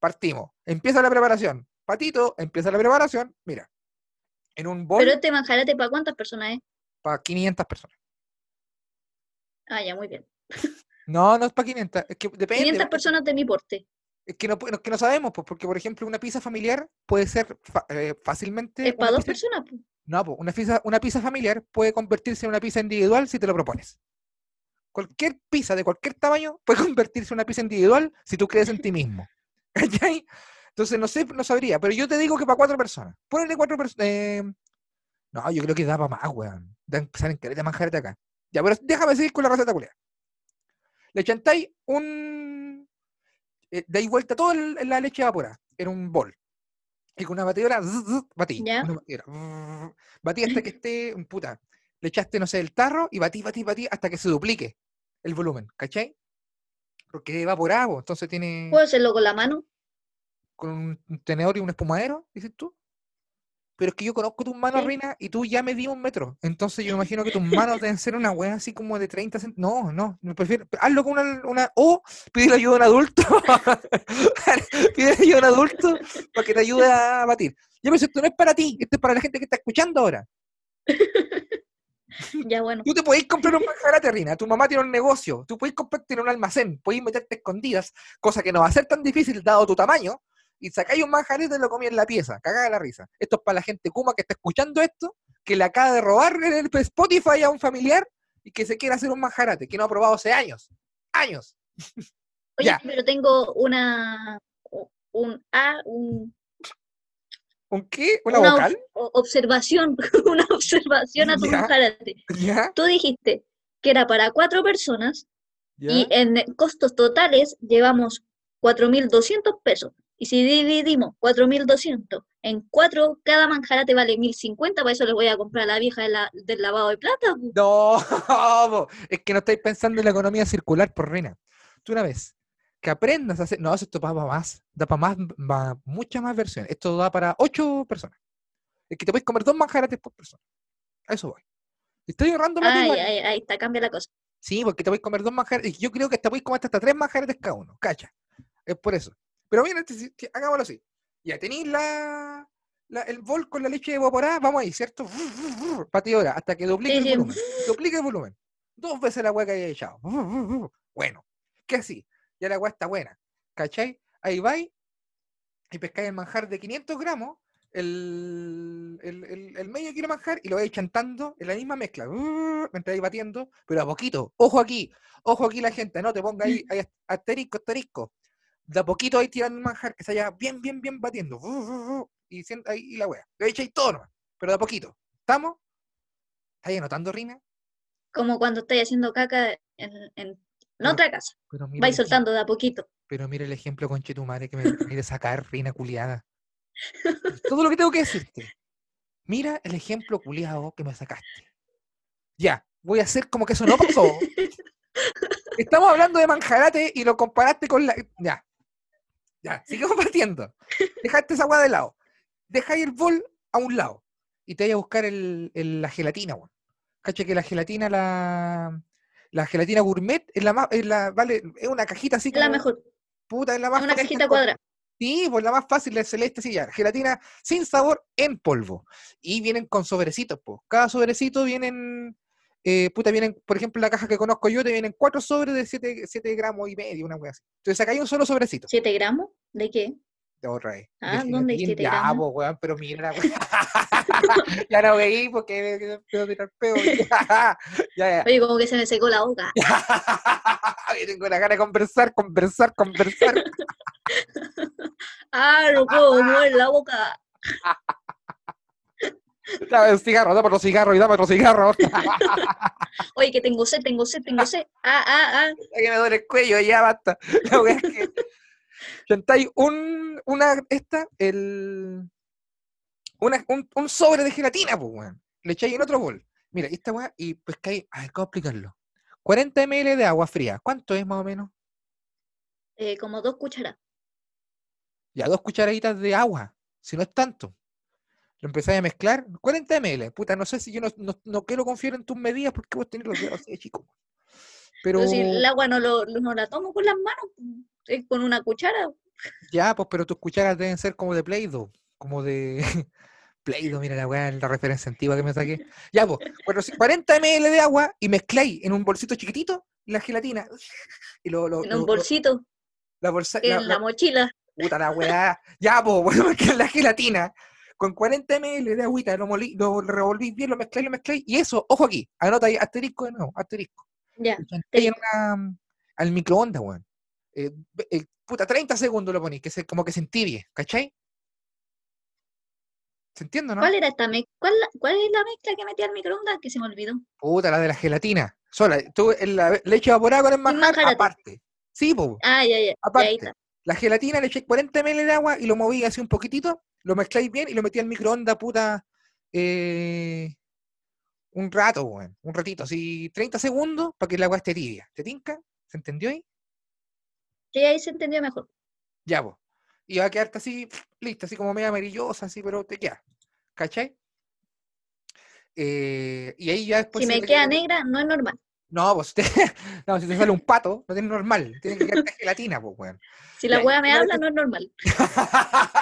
Partimos. Empieza la preparación. Patito, empieza la preparación. Mira, en un bol Pero este manjarate, ¿para cuántas personas es? para 500 personas. Ah, ya, muy bien. No, no es para 500. Es que depende. 500 po. personas de mi porte. Es que no, que no sabemos, pues, porque, por ejemplo, una pizza familiar puede ser fa- eh, fácilmente. Es para dos pizza- personas. po. No, pues, una pizza, una pizza familiar puede convertirse en una pizza individual si te lo propones. Cualquier pizza de cualquier tamaño puede <laughs> convertirse en una pizza individual si tú crees en ti mismo. <laughs> ¿Cachai? Entonces, no sé, no sabría, pero yo te digo que para cuatro personas. Ponle cuatro personas. no, yo creo que da para más, weón. Da empezar en caleta manjarete acá. Ya, pero déjame seguir con la receta culia. Le chantáis un. Eh, dais vuelta toda la leche evaporada en un bol. Y con una batidora, zzz, zzz, batí. Ya. Una batidora, brrr, batí hasta que esté, <laughs> mm, puta, le echaste, no sé, el tarro y batí, batí, batí hasta que se duplique el volumen, ¿cachai? Porque evaporado, entonces tiene ¿Puedo hacerlo con la mano? Con un tenedor y un espumadero, dices tú. Pero es que yo conozco tus manos. Rina, y tú ya medí un metro. Entonces yo me imagino que tus <laughs> manos deben ser una wea así como de 30 centímetros. No, no, no prefiero. Hazlo con una. una o pídele ayuda a un adulto. <laughs> pídele ayuda a un adulto para que te ayude a batir. Ya, pero esto no es para ti, esto es para la gente que está escuchando ahora. <laughs> Ya, bueno. Tú te podéis comprar un manjarate, Rina. Tu mamá tiene un negocio. Tú podéis comprarte en un almacén. Podéis meterte escondidas, cosa que no va a ser tan difícil dado tu tamaño. Y sacáis un manjarete y lo comí en la pieza. Cagada la risa. Esto es para la gente Kuma que está escuchando esto, que le acaba de robar en el Spotify a un familiar y que se quiere hacer un manjarate, que no ha probado hace años. Años. <laughs> Oye, Ya. pero tengo una. Un, ah, un- ¿Un qué? ¿Una una vocal? ob- observación, <laughs> una observación a tu Ya. manjarate. ¿Ya? Tú dijiste que era para cuatro personas ¿Ya? y en costos totales llevamos 4.200 pesos. Y si dividimos 4.200 en cuatro, cada manjarate vale 1.050, para eso les voy a comprar a la vieja de la- del lavado de plata. No, <laughs> es que no estáis pensando en la economía circular, por reina. Tú una vez que aprendas a hacer. No, esto da para más, da para más, va- muchas más versiones. Esto da para ocho personas. Es que te puedes comer dos manjarates por persona. A eso voy. Estoy ahorrando igual. ay, ahí está, cambia la cosa. Sí, porque te puedes comer dos manjarates. y Yo creo que hasta puedes comer hasta tres manjarates cada uno. Cacha. Es por eso. Pero bien, este, hagámoslo así. Ya tenéis la, la- el bol con la leche evaporada. Vamos ahí, ¿cierto? Patidora, hasta que duplique el volumen. Duplique el volumen. Dos veces la hueá que haya echado. Bueno, ¿qué así? Ya la hueá está buena. ¿Cachai? Ahí vais y pescáis el manjar de 500 gramos, el, el, el- el medio kilo de manjar y lo vais chantando en la misma mezcla. Mientras vais batiendo, pero a poquito. Ojo aquí, ojo aquí la gente, no te ponga ahí, ahí ast- asterisco, asterisco. De a poquito ahí tirando el manjar que se vaya bien, bien, bien batiendo. Y, y la wea. Lo echáis todo nomás, pero de a poquito. ¿Estamos? ¿Estáis anotando, Rina? Como cuando estáis haciendo caca en, en- Pero- otra casa. Vais soltando de a poquito. pero mira el ejemplo con Chetumare que me <laughs> quiere sacar, Rina culiada. Todo lo que tengo que decirte. Mira el ejemplo culiado que me sacaste. Ya, voy a hacer como que eso no pasó. <laughs> Estamos hablando de manjarate y lo comparaste con la. Ya. Ya, sigamos <laughs> partiendo. Dejaste esa agua de lado. Dejáis el bol a un lado. Y te voy a buscar el, el- la gelatina, weón. Cacha que la gelatina, la. La gelatina gourmet es la más. Es la, vale, es una cajita así Es la mejor. Puta, es la Es más una fácil de cajita cuadrada. Sí, pues la más fácil es celeste, sí, ya. Gelatina sin sabor en polvo. Y vienen con sobrecitos, pues. Cada sobrecito vienen, eh, puta, vienen, por ejemplo, la caja que conozco yo, te vienen cuatro sobres de 7, gramos y medio, una wea así. Entonces acá hay un solo sobrecito. ¿7 gramos? ¿De qué? De otra vez. de Ah, ¿dónde hay gelatina. siete Ya, gramos? pues, weón, pero mira la wea. <laughs> ya no veí porque me puedo tirar peo. <laughs> ya, ya. Oye, como que se me secó la boca. <laughs> Tengo la gana de conversar, conversar, conversar. Ah, no puedo mover la boca. Dame un cigarro, dame otro cigarro y dame otro cigarro. <laughs> Oye, que tengo sed, tengo sed, tengo sed. Ah, ah, ah. que me duele el cuello, ya basta. La wea es que un, una, esta, el, una, un, un sobre de gelatina, pues, weón. Le echáis en otro bol. Mira, esta weá, y pues cae, a ver, ¿cómo explicarlo? 40 ml de agua fría. ¿Cuánto es más o menos? Eh, como dos cucharadas. Ya, dos cucharaditas de agua, si no es tanto. Lo empezáis a mezclar, 40 ml. Puta, no sé si yo no, no, no quiero confiar en tus medidas porque vos tenés los dedos así de chico. Pero Pero si el agua no, lo, no la tomo con las manos, es con una cuchara. ya, pues, pero tus cucharas deben ser como de Play-Doh, como de <laughs> Play-Doh, mira la weá, la referencia antigua que me saqué. Ya, pues, bueno, si 40 ml de agua y mezcláis en un bolsito chiquitito la gelatina. Y lo, lo- En lo- un bolsito, la bolsa, la- en la la- mochila. Puta la weá. Ya, pues, <laughs> bueno, porque la gelatina con 40 ml de agüita, lo, molí, lo revolvís bien, lo mezcláis, lo mezcláis. Y eso, ojo aquí, anota ahí, asterisco de nuevo, asterisco. Ya. Una- al microondas, weón. Eh, eh, puta, 30 segundos lo ponís, que se, como que se entibie, ¿cachai? ¿Se entiende, no? ¿Cuál era esta mezcla? ¿Cuál, ¿Cuál es la mezcla que metí al microondas? Que se me olvidó. Puta, la de la gelatina. Sola, tú en la leche evaporada con el manjar, aparte. Sí, pues. Ah, ya, ya. Aparte, la gelatina le echáis 40 ml de agua y lo moví así un poquitito, lo mezcláis bien y lo metí al microondas, puta, eh, un rato, weón, un ratito, así 30 segundos para que el agua esté tibia. ¿Te tinca? ¿Se entendió ahí? Sí, ahí se entendió mejor. Ya, pues. Y va a quedarte así, lista, así como media amarillosa, así, pero te queda. ¿Cachai? Eh, y ahí ya después... si me queda queda- negra, no es normal. No, pues <laughs> te- no, si te sale un pato, no tiene normal, tiene que quedarte gelatina, pues, weón. Si la y me habla, no es normal. <laughs>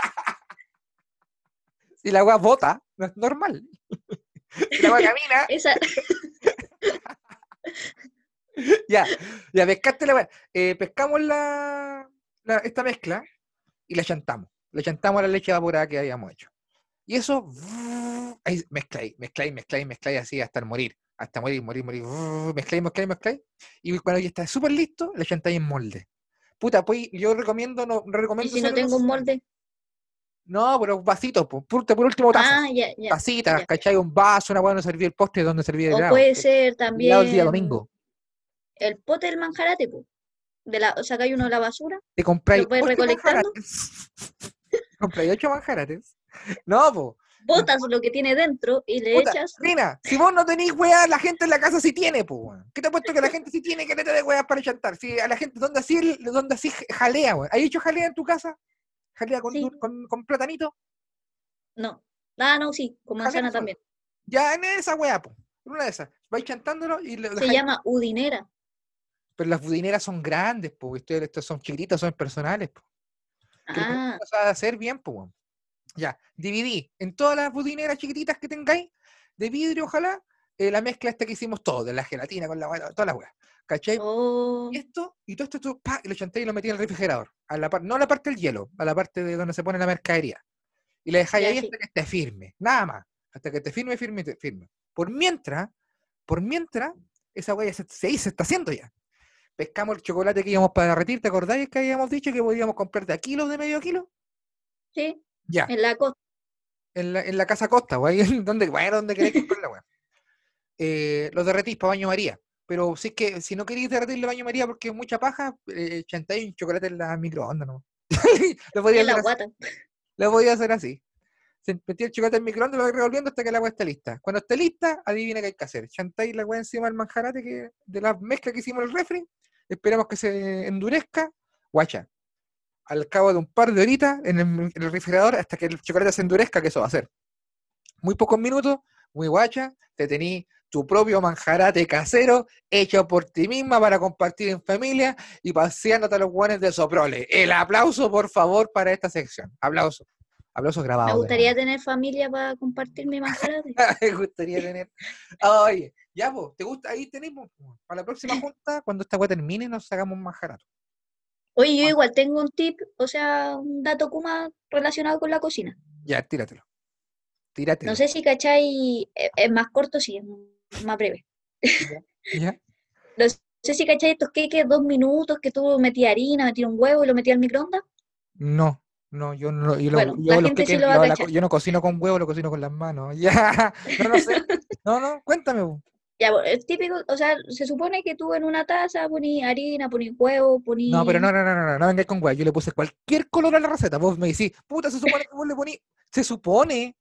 si la agua bota, no es normal. Si la agua <laughs> camina, Esa, <laughs> ya, ya pescaste la. Eh, pescamos la, la- esta mezcla y la chantamos. Le chantamos a la leche evaporada que habíamos hecho. Y eso, <laughs> ahí mezcláis, mezcláis, mezcláis, mezcláis así hasta el morir. Hasta morir, morir, morir. Mezcláis, mezcláis, mezcláis. Y cuando ya está súper listo, le chantáis en molde. Puta, pues yo recomiendo, no y recomiendo si no tengo un molde. No, pero vasitos, por, por, por último tazas. Ah, ya, ya. Tacitas, ya. ¿cachai? Un vaso, una hueá donde servía el postre, donde servía el O puede ser helado el día también domingo. el pote del manjarate, po. De la, o sacáis uno de la basura. Te compráis ¿Lo puedes ocho recolectando? manjarates. <laughs> compráis ocho manjarates. No, po. Botas lo que tiene dentro y le echas. Rina, si vos no tenés weá, la gente en la casa sí tiene, po. ¿Qué te ha puesto que la gente sí tiene que de weá para chantar? Si a la gente, ¿dónde así, dónde así jalea, weón? ¿Has hecho jalea en tu casa? ¿Jalea con, Sí. dul- con, con platanito? No. Ah, no, sí, con manzana también. Ya en esa weá, po. En una de esas. Vais chantándolo y le Se dejáis- llama udinera. Pero las budineras son grandes, po. Estos son chiquititas, son personales, po. que Ah, vas a hacer bien, pues. weón. Ya, dividí en todas las budineras chiquititas que tengáis, de vidrio, ojalá, eh, la mezcla esta que hicimos todos, de la gelatina con la weá, toda la weá. ¿Cachai? oh, Y esto, y todo esto, pa, y lo chanté y lo metí en el refrigerador. A la par- no a la parte del hielo, a la parte de donde se pone la mercadería. Y la dejáis ahí sí. hasta que esté firme, nada más. Hasta que esté firme, firme, firme. Por mientras, por mientras, esa ya se, se, se está haciendo ya. Pescamos el chocolate que íbamos para derretir, ¿te acordáis que habíamos dicho que podíamos comprar de a kilos de medio kilo? sí, Ya, en la costa. en la, en la casa Costa, güey, <laughs> donde, bueno, donde queréis comprar la weá. Eh, los derretís para baño María. Pero si es que si no queréis derretirle baño María porque es mucha paja, eh, chantáis un chocolate en la microondas, ¿no? <laughs> lo podía hacer así. guata. Lo podía hacer así. Se metía el chocolate en el microondas y lo vais revolviendo hasta que el agua esté lista. Cuando esté lista, adivina qué hay que hacer. Chantáis la weá encima del manjarate que, de la mezcla que hicimos en el refri. Esperamos que se endurezca. Guacha. Al cabo de un par de horitas en el, en el refrigerador hasta que el chocolate se endurezca, que eso va a ser. Muy pocos minutos, muy guacha, te tení tu propio manjarate casero hecho por ti misma para compartir en familia y paseándote a los guanes de Soprole. El aplauso, por favor, para esta sección. Aplauso. Aplausos grabados. Me gustaría tener familia para compartir mi manjarate. <laughs> Me gustaría tener. Oye, ya, pues, ¿te gusta? Ahí tenemos. Para la próxima <laughs> junta, cuando esta weá termine, nos sacamos un manjarato. Oye, yo igual tengo un tip, o sea, un dato Kuma relacionado con la cocina. Ya, tíratelo. Tíratelo. No sé si cachai, eh, es más corto, sí, es más breve. ¿Ya? No sé si cachai estos queques dos minutos que tú metías harina, metías un huevo y lo metías al microondas. No. No, yo no, yo, lo- Bueno, yo la los gente sí queques lo va a lo- la yo no cocino con huevo, lo cocino con las manos. Ya, no, no sé. No, no, cuéntame. Ya, pues, es típico, o sea, se supone que tú en una taza poní harina, poní huevo, poní... No, pero no, no, no, no, no, no vengáis con huevo. Yo le puse cualquier color a la receta. Vos me decís, puta, se supone que vos le poní. Se supone.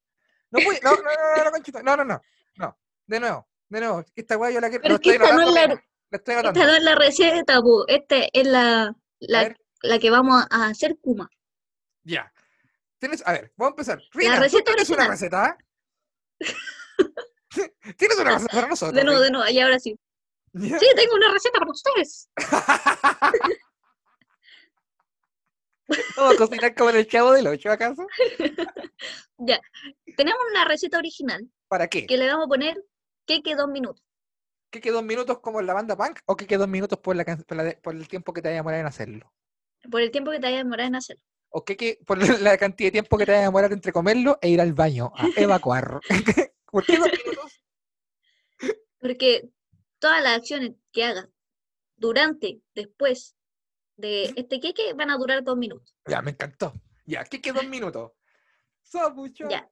No, puede- no, no, no, no, no, no, no, no, no. De nuevo, de nuevo. Esta hueá yo la quiero. Pero es que esta no es la- la Esta no es la receta, po. Este es la, la, la que vamos a hacer Kuma. Ya. Tienes, a ver, vamos a empezar. Rina, ¿tú receta tienes una receta? <laughs> ¿Tienes una receta para nosotros? De nuevo, de nuevo, y ahora sí. ¿Ya? Sí, tengo una receta para ustedes. <laughs> ¿Vamos a cocinar como en el chavo del 8 acaso? <laughs> Ya. Tenemos una receta original ¿Para qué? que le vamos a poner queque dos minutos. ¿Que quede dos minutos como en la banda punk o que quede dos minutos por, la, can- por, la de- por el tiempo que te vaya a demorar en hacerlo? Por el tiempo que te vaya a demorar en hacerlo. ¿O que, que por la cantidad de tiempo que te vaya a demorar entre comerlo e ir al baño a <laughs> evacuar? <laughs> ¿Por qué dos minutos? Porque todas las acciones que hagas durante, después de este queque van a durar dos minutos. Ya, me encantó. Ya, ¿qué quedó dos minutos? Sabucho. Ya.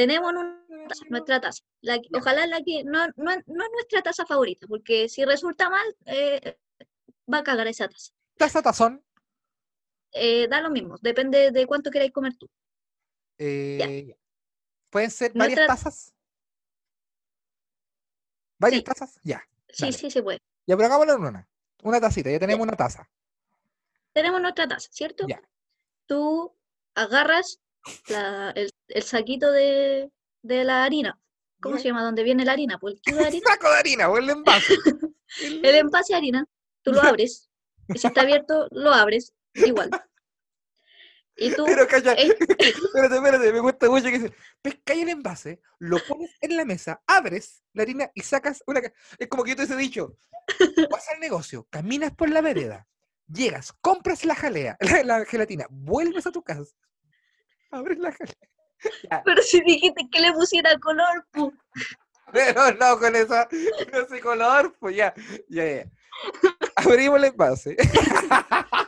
Tenemos un- nuestra taza. La ojalá la que no, no, es- no es nuestra taza favorita, porque si resulta mal, eh, va a cagar esa taza. Taza tazón. Eh, da lo mismo, depende de cuánto queráis comer tú. eh, ya. ¿Pueden ser varias Nuestra- tazas? ¿Varias Sí. tazas? Ya. Sí, Dale. sí se puede. Ya, pero hagámoslo en una. Una tacita, ya tenemos una taza. Tenemos nuestra taza, ¿cierto? Ya. Tú agarras la- el, el saquito de, de la harina. ¿Cómo se llama? ¿Dónde viene la harina? Pues el <laughs> kilo de harina. Saco de harina o el envase. <laughs> El- El envase de harina, tú lo abres. Y si está abierto, lo abres. Igual. Y tú. Pero calla, eh, <laughs> espérate, espérate, me gusta mucho que dice, pescáis el envase, lo pones en la mesa, abres la harina y sacas una... Es como que yo te hubiese dicho, vas al negocio, caminas por la vereda, llegas, compras la jalea, la, la gelatina, vuelves a tu casa, abres la jalea. Pero si dijiste que le pusiera color, pu. <laughs> pero no con esa, con ese color, pues ya, ya, ya. Abrimos el envase. <laughs>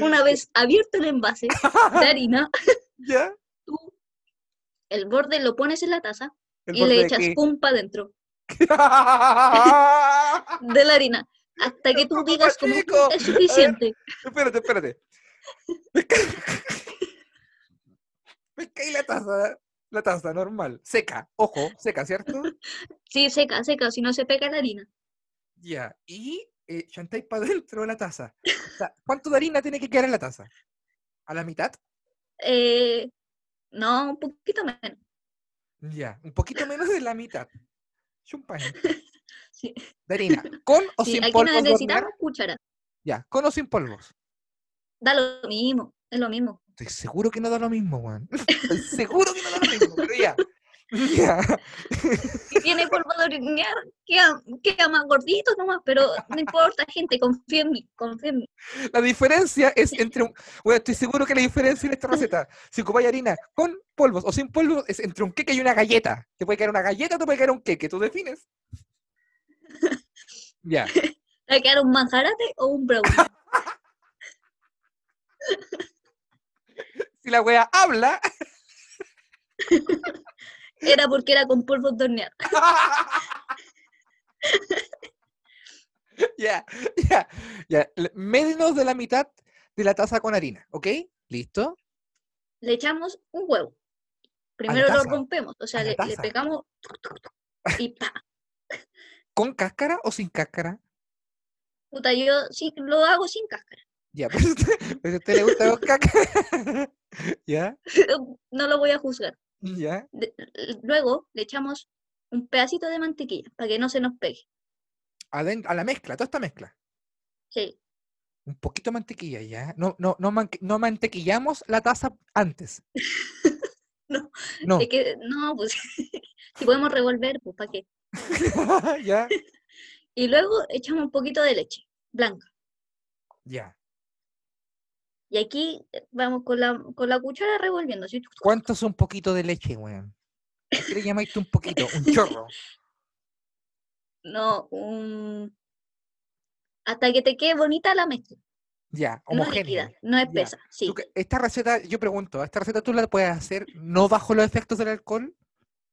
una vez abierto el envase de harina, <laughs> ¿Ya? tú el borde lo pones en la taza ¿El y le echas pum para adentro de la harina. Hasta que tú digas como chico. es suficiente. Espérate, espérate. Pesca- Pescáis <laughs> la taza, la taza normal, seca, ojo, seca, ¿cierto? Sí, seca, seca, si no se pega la harina. Ya, y eh, chantáis para dentro de <laughs> la taza. O sea, ¿Cuánto de harina tiene que quedar en la taza? ¿A la mitad? Eh, no, un poquito menos. Ya, un poquito menos de la mitad. Chumpaín. <laughs> Sí. De harina, <laughs> ¿con o Sí, sin aquí polvos necesitamos cuchara. Ya, ¿con o sin polvos? Da lo mismo, es lo mismo. Estoy seguro que no da lo mismo, Juan. <laughs> Estoy seguro que no da lo mismo, pero ya. Ya. Si tiene polvo de hornear, queda, queda más gordito nomás, pero no importa, gente, confía en mí, confía en mí. La diferencia es entre un. Bueno, estoy seguro que la diferencia en esta receta, si ocupáis harina con polvos o sin polvos, es entre un queque y una galleta. Te puede caer una galleta o te puede caer un queque, tú defines. Ya. <laughs> ¿Va a quedar un manjarate o un brownie? <laughs> Si la wea habla. <laughs> Era porque era con polvo de hornear. Ya, ya, ya. Menos de la mitad de la taza con harina, ¿ok? ¿Listo? Le echamos un huevo. Primero lo rompemos, o sea, le, le pegamos y pa. ¿Con cáscara o sin cáscara? Puta, yo sí lo hago sin cáscara. Ya, <laughs> pues, pues a usted le gusta con cáscara. <laughs> ¿Ya? <laughs> No lo voy a juzgar. ¿Ya? De- luego le echamos un pedacito de mantequilla para que no se nos pegue. A la mezcla, toda esta mezcla. Sí, Un poquito de mantequilla, ¿ya? No, no, no, manque- no mantequillamos la taza antes. No, No. es que no, pues si podemos revolver, pues para qué. <laughs> ¿Ya? <laughs> Y luego echamos un poquito de leche blanca. Ya. Y aquí eh, vamos con la, con la cuchara revolviendo. así. ¿Cuánto es un poquito de leche, weón? ¿Por qué le llamáis un poquito? Un <laughs> chorro. No, un... hasta que te quede bonita la mezcla. Ya, no homogénea. no Ya. espesa, sí. Tú que- Esta receta, yo pregunto, ¿esta receta tú la puedes hacer no bajo los efectos del alcohol?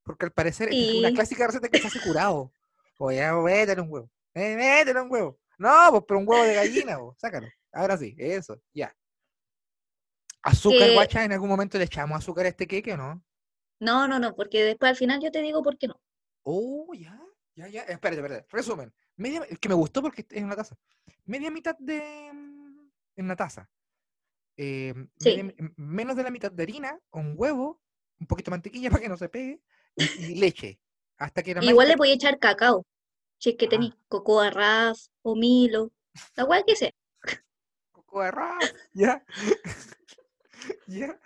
Porque al parecer es una clásica receta que se hace curado. <laughs> Oye, métele un huevo. eh, métele un huevo. No, pues pero un huevo de gallina, vos, sácalo. Ahora sí, eso, ya. Azúcar, guacha, ¿en algún momento le echamos azúcar a este queque o no? No, no, no, porque después al final yo te digo por qué no. Oh, ya, ya, ya. Espérate, espérate. Resumen. Media, que me gustó porque es una taza. Media mitad de. mm, En una taza. eh, Sí. media mi- m- menos de la mitad de harina, un huevo, un poquito de mantequilla para que no se pegue, y, leche. Hasta que la Igual le voy a echar cacao, si es que Ah. tenéis cocoa raf o milo, la cual que sea. Coco de ras, Ya. <laughs> Ya.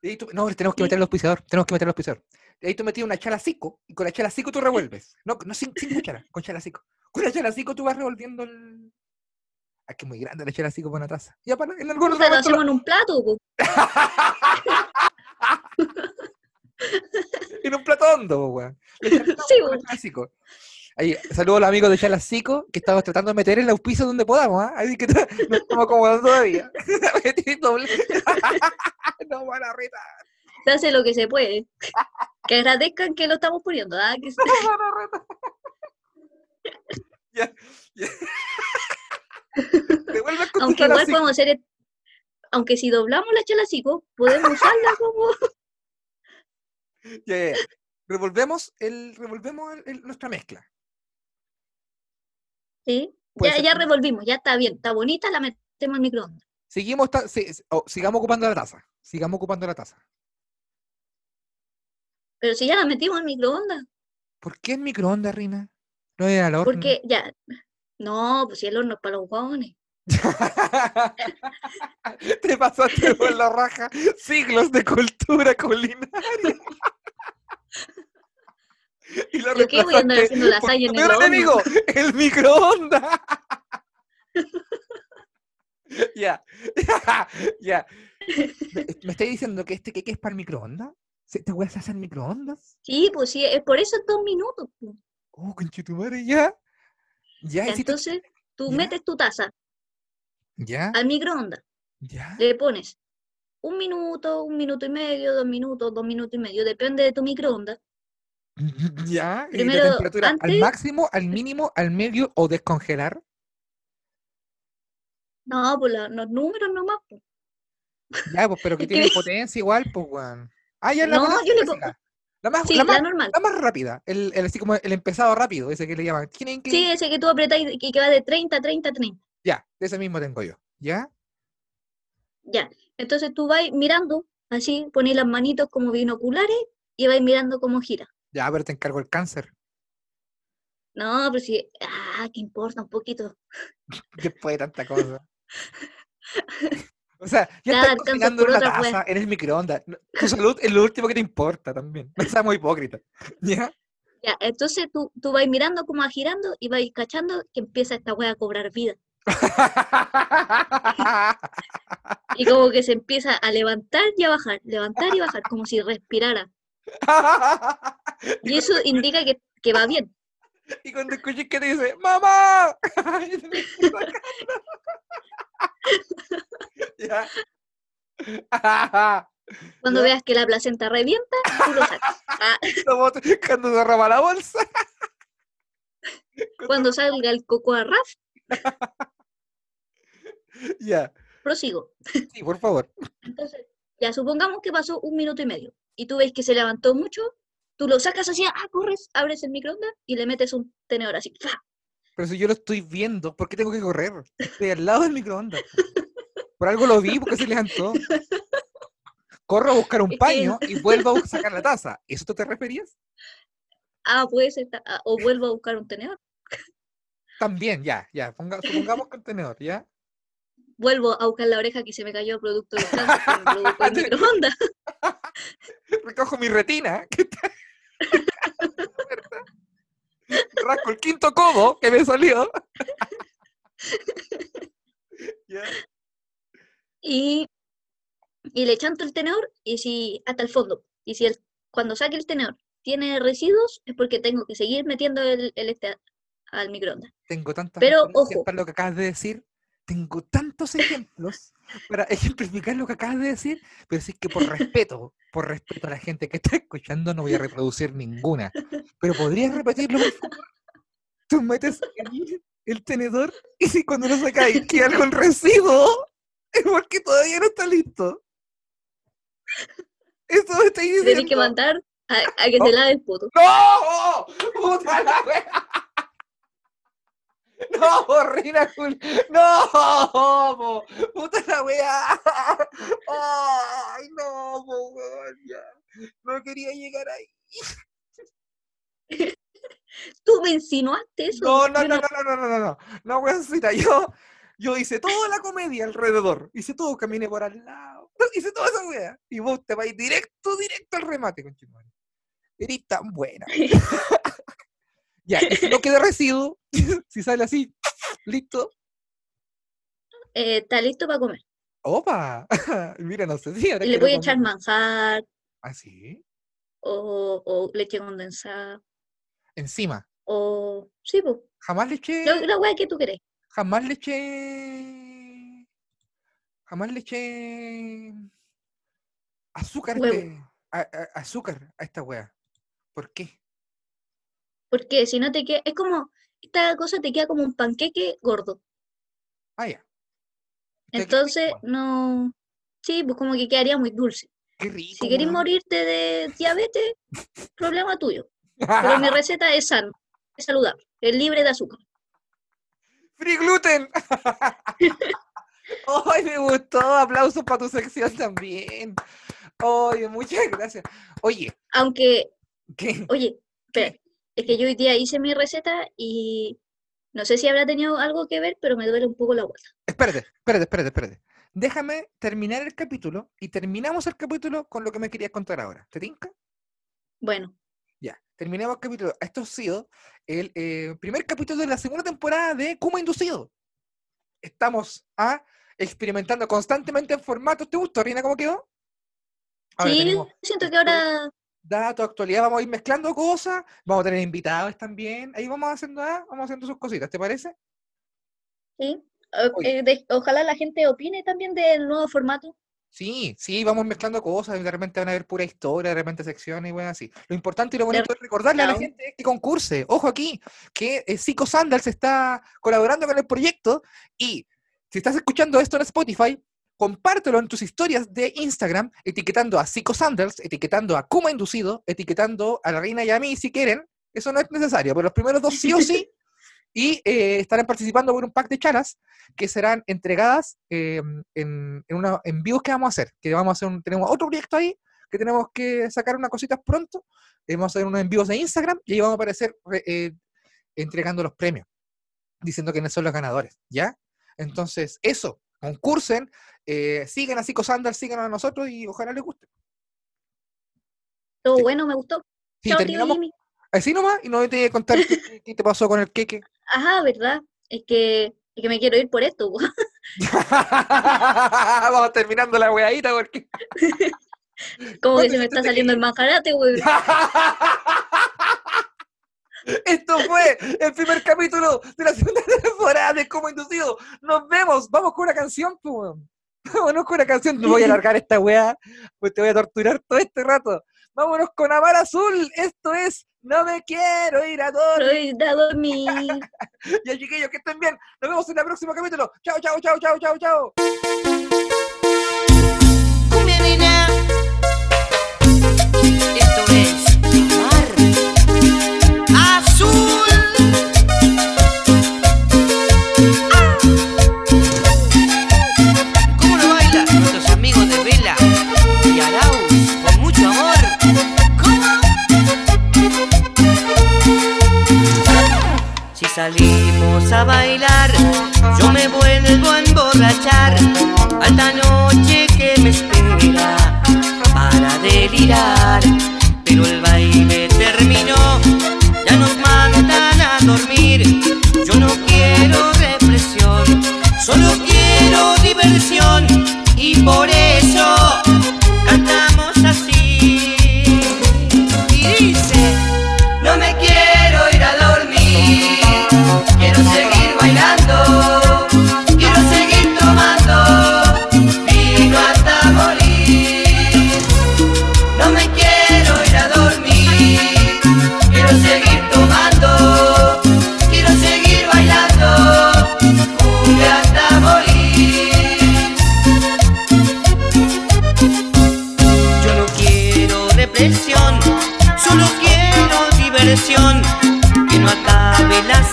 Y ahí tú- no, tenemos que meter el auspiciador. Tenemos que meter el auspiciador. Y ahí tú metías una chalacico y con la chalacico tú revuelves. No, no sin, sin cuchara, con chalacico. Con la chalacico tú vas revolviendo el. Ah, que es muy grande la chalacico para una taza. Ya para en algunos Puta, lo momentos hacemos en un plato. <laughs> <laughs> en un plato hondo, weón. <laughs> Sí, chalacico. Ahí, saludos a los amigos de Chalacico que estamos tratando de meter el auspicio donde podamos, ¿ah? Así que <laughs> nos estamos acomodando todavía. No van a retar. Se hace lo que se puede. Que agradezcan que lo estamos poniendo, ¿ah? Que se- No van a retar. ya, ya. Aunque igual podemos hacer, et- aunque si doblamos la chalacico, podemos usarla como... <laughs> Revolvemos, el, revolvemos el- el- nuestra mezcla. Sí, ya, ser ya revolvimos, ya está bien, está bonita, la metemos al microondas. Seguimos, ta- oh, sigamos ocupando la taza. Sigamos ocupando la taza. Pero si ya la metimos al microondas, ¿Por qué en microondas, Rina? No era al horno. porque ya... No, pues si el horno es para los huevones. <laughs> Te pasaste por la raja siglos de cultura culinaria. <laughs> y lo ¿Yo qué voy a andar haciendo lasaña en el horno? enemigo, el microondas. <laughs> Ya, ya. ¿Me, estáis diciendo que este queque es para el microondas? ¿Se- ¿Te voy a hacer microondas? Sí, pues sí, es por eso en dos minutos. pues. Oh, conchetumare, ya. Ya, Ya, si entonces, tú ¿Ya? metes tu taza ya, al microondas, ya. le pones un minuto, un minuto y medio, dos minutos, dos minutos y medio, depende de tu microondas. <laughs> Ya, y Primero, temperatura al máximo, al mínimo, al medio o descongelar. No, pues la- los números nomás. pues. Ya, pues, pero que <laughs> tiene potencia igual, pues, weón. Ah, ya la No, potencia yo le po- clásica. La más, Sí, la la, más, normal. la más rápida, el, el así como el empezado rápido, ese que le llaman. Sí, ese que tú apretas y y que va de 30, 30, 30. Ya, ese mismo tengo yo. ¿Ya? Ya. Entonces tú vas mirando, así, pones las manitos como binoculares y vas mirando cómo gira. Ya, pero te encargo el cáncer. No, pero sí, ah, que importa un poquito. <laughs> Después de tanta cosa. O sea, ya Nada, estás cocinando en una taza, en el microondas. Tu salud es lo último que te importa también. <laughs> No seamos hipócritas. ¿Ya? Ya, entonces tú, tú vas mirando cómo va girando y vas cachando que empieza esta wea a cobrar vida. Y como que se empieza a levantar y a bajar, levantar y bajar, como si respirara. Y eso indica que, que va bien. Y cuando escuches que te dice, ¡Mamá! <laughs> <laughs> ya. <laughs> Cuando Ya. veas que la placenta revienta, tú lo sacas. Ah, Cuando se roba la bolsa. cuando salga el cocoa raf, <laughs> Ya. prosigo. Sí, por favor. <laughs> Entonces, ya supongamos que pasó un minuto y medio y tú ves que se levantó mucho, tú lo sacas así, ah, corres, abres el microondas y le metes un tenedor así. ¡fa! Pero si yo lo estoy viendo, ¿por qué tengo que correr? Estoy al lado del microondas. Por algo lo vi, porque se levantó. Corro a buscar un que- paño y vuelvo a sacar la taza. ¿Eso tú te referías? Ah, puede ser, ta- ah, o vuelvo a buscar un tenedor. También, ya, ya. ponga- supongamos contenedor, ¿ya? Vuelvo a buscar la oreja que se me cayó producto del cáncer que me produjo el microondas. <laughs> Recojo mi retina. <laughs> <laughs> Rasco el quinto codo que me salió. Ya. y, y le chanto el tenedor y si hasta el fondo. Y si el, cuando saque el tenedor tiene residuos, es porque tengo que seguir metiendo el, el este al microondas. Tengo tantas Pero, ojo. para lo que acabas de decir tengo tantos ejemplos para ejemplificar lo que acabas de decir, pero sí que por respeto, por respeto a la gente que está escuchando, no voy a reproducir ninguna. Pero podrías repetirlo, por favor. Tú metes ahí el tenedor y si cuando lo sacáis queda algún residuo, es porque todavía no está listo. Eso me estáis diciendo. Tienes que mandar a, a que te lave el poto. ¡No! ¡Puta la wea! <laughs> ¡No, Rina! ¡No! po! ¡Puta la wea! <laughs> ¡Ay, no, po, ya! No quería llegar ahí. <laughs> Tú me insinuaste eso. No, no, no, no, no, no, no, no, no, no, weoncita, yo, yo hice toda la comedia alrededor, hice todo, caminé por al lado, hice toda esa wea, y vos te vais directo, directo al remate, conchetumare. Eres tan buena. Ya, y si no queda residuo, <laughs> si sale así, listo, Eh, está listo para comer. opa, <laughs> mira, no sé si ahora le voy a echar manjar ¿Ah, sí? o, o leche condensada. Encima, O. Sí, pues. jamás le eché, La, la weá que tú querés. jamás le eché, jamás le eché azúcar, este- a- a- azúcar a esta wea. ¿Por qué? Porque si no te queda. Es como. Esta cosa te queda como un panqueque gordo. Ah, ya. Entonces, no. Sí, pues como que quedaría muy dulce. Qué rico. Si querés weón. morirte de diabetes, <laughs> problema tuyo. Pero mi <laughs> receta es sana, es saludable, es libre de azúcar. ¡Free gluten! <laughs> ¡Ay, me gustó! Aplausos para tu sección también. Oye, muchas gracias. Oye, Aunque, ¿qué? oye, espera, es que yo hoy día hice mi receta y no sé si habrá tenido algo que ver, pero me duele un poco la vuelta. Espérate, espérate, espérate, espérate. Déjame terminar el capítulo y terminamos el capítulo con lo que me querías contar ahora. ¿Te tinca? Bueno, Ya, terminamos el capítulo. Esto ha sido el eh, primer capítulo de la segunda temporada de Kuma Inducido. Estamos ah, experimentando constantemente en formatos. ¿Te gustó, Rina, cómo quedó? Ahora sí, tenemos siento que ahora datos, actualidad, vamos a ir mezclando cosas, vamos a tener invitados también. Ahí vamos haciendo, ah, vamos haciendo sus cositas, ¿te parece? sí. o- Oye. eh, de- ojalá la gente opine también del nuevo formato. Sí, sí, vamos mezclando cosas, de repente van a haber pura historia, de repente secciones y bueno, así. Lo importante y lo bonito es recordarle a la gente que concurse. Ojo aquí, que eh, Psico Sandals está colaborando con el proyecto y si estás escuchando esto en Spotify, compártelo en tus historias de Instagram, etiquetando a Psico Sandals, etiquetando a Kuma Inducido, etiquetando a la Reina y a mí si quieren. Eso no es necesario, pero los primeros dos sí o sí. Y eh, estarán participando por un pack de charas que serán entregadas eh, en, en, una, en vivos que vamos a hacer. Que vamos a hacer un- tenemos otro proyecto ahí que tenemos que sacar unas cositas pronto. eh, vamos a hacer unos en vivos de Instagram y ahí vamos a aparecer re- entregando los premios, diciendo quiénes son los ganadores, ¿ya? Entonces, eso, concursen, eh, sigan a Psico sigan a nosotros y ojalá les guste. Todo Sí. bueno, me gustó. Sí, Chao, tío Jimmy. así nomás y no te voy a contar <laughs> qué, te pasó con el queque. Ajá, ¿verdad? Es que, es que me quiero ir por esto. <laughs> <laughs> Vamos terminando la weadita porque. Como ¿Cuándo que se me está saliendo el manjarate, güey. Esto fue el primer capítulo de la segunda <laughs> temporada de Como Inducido. Nos vemos. Vamos con una canción, pues. <laughs> Vámonos con una canción. No voy a alargar esta weá, pues te voy a torturar todo este rato. Vámonos con Amar Azul. Esto es No me quiero ir a dormir. Estoy a dormir. <laughs> Ya, chiquillos, que estén bien. Nos vemos en el próximo capítulo. Chao, chao, chao, chao, chao, chao. salimos a bailar, yo me vuelvo a emborrachar. Alta noche que me espera para delirar, pero el baile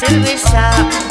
cerveja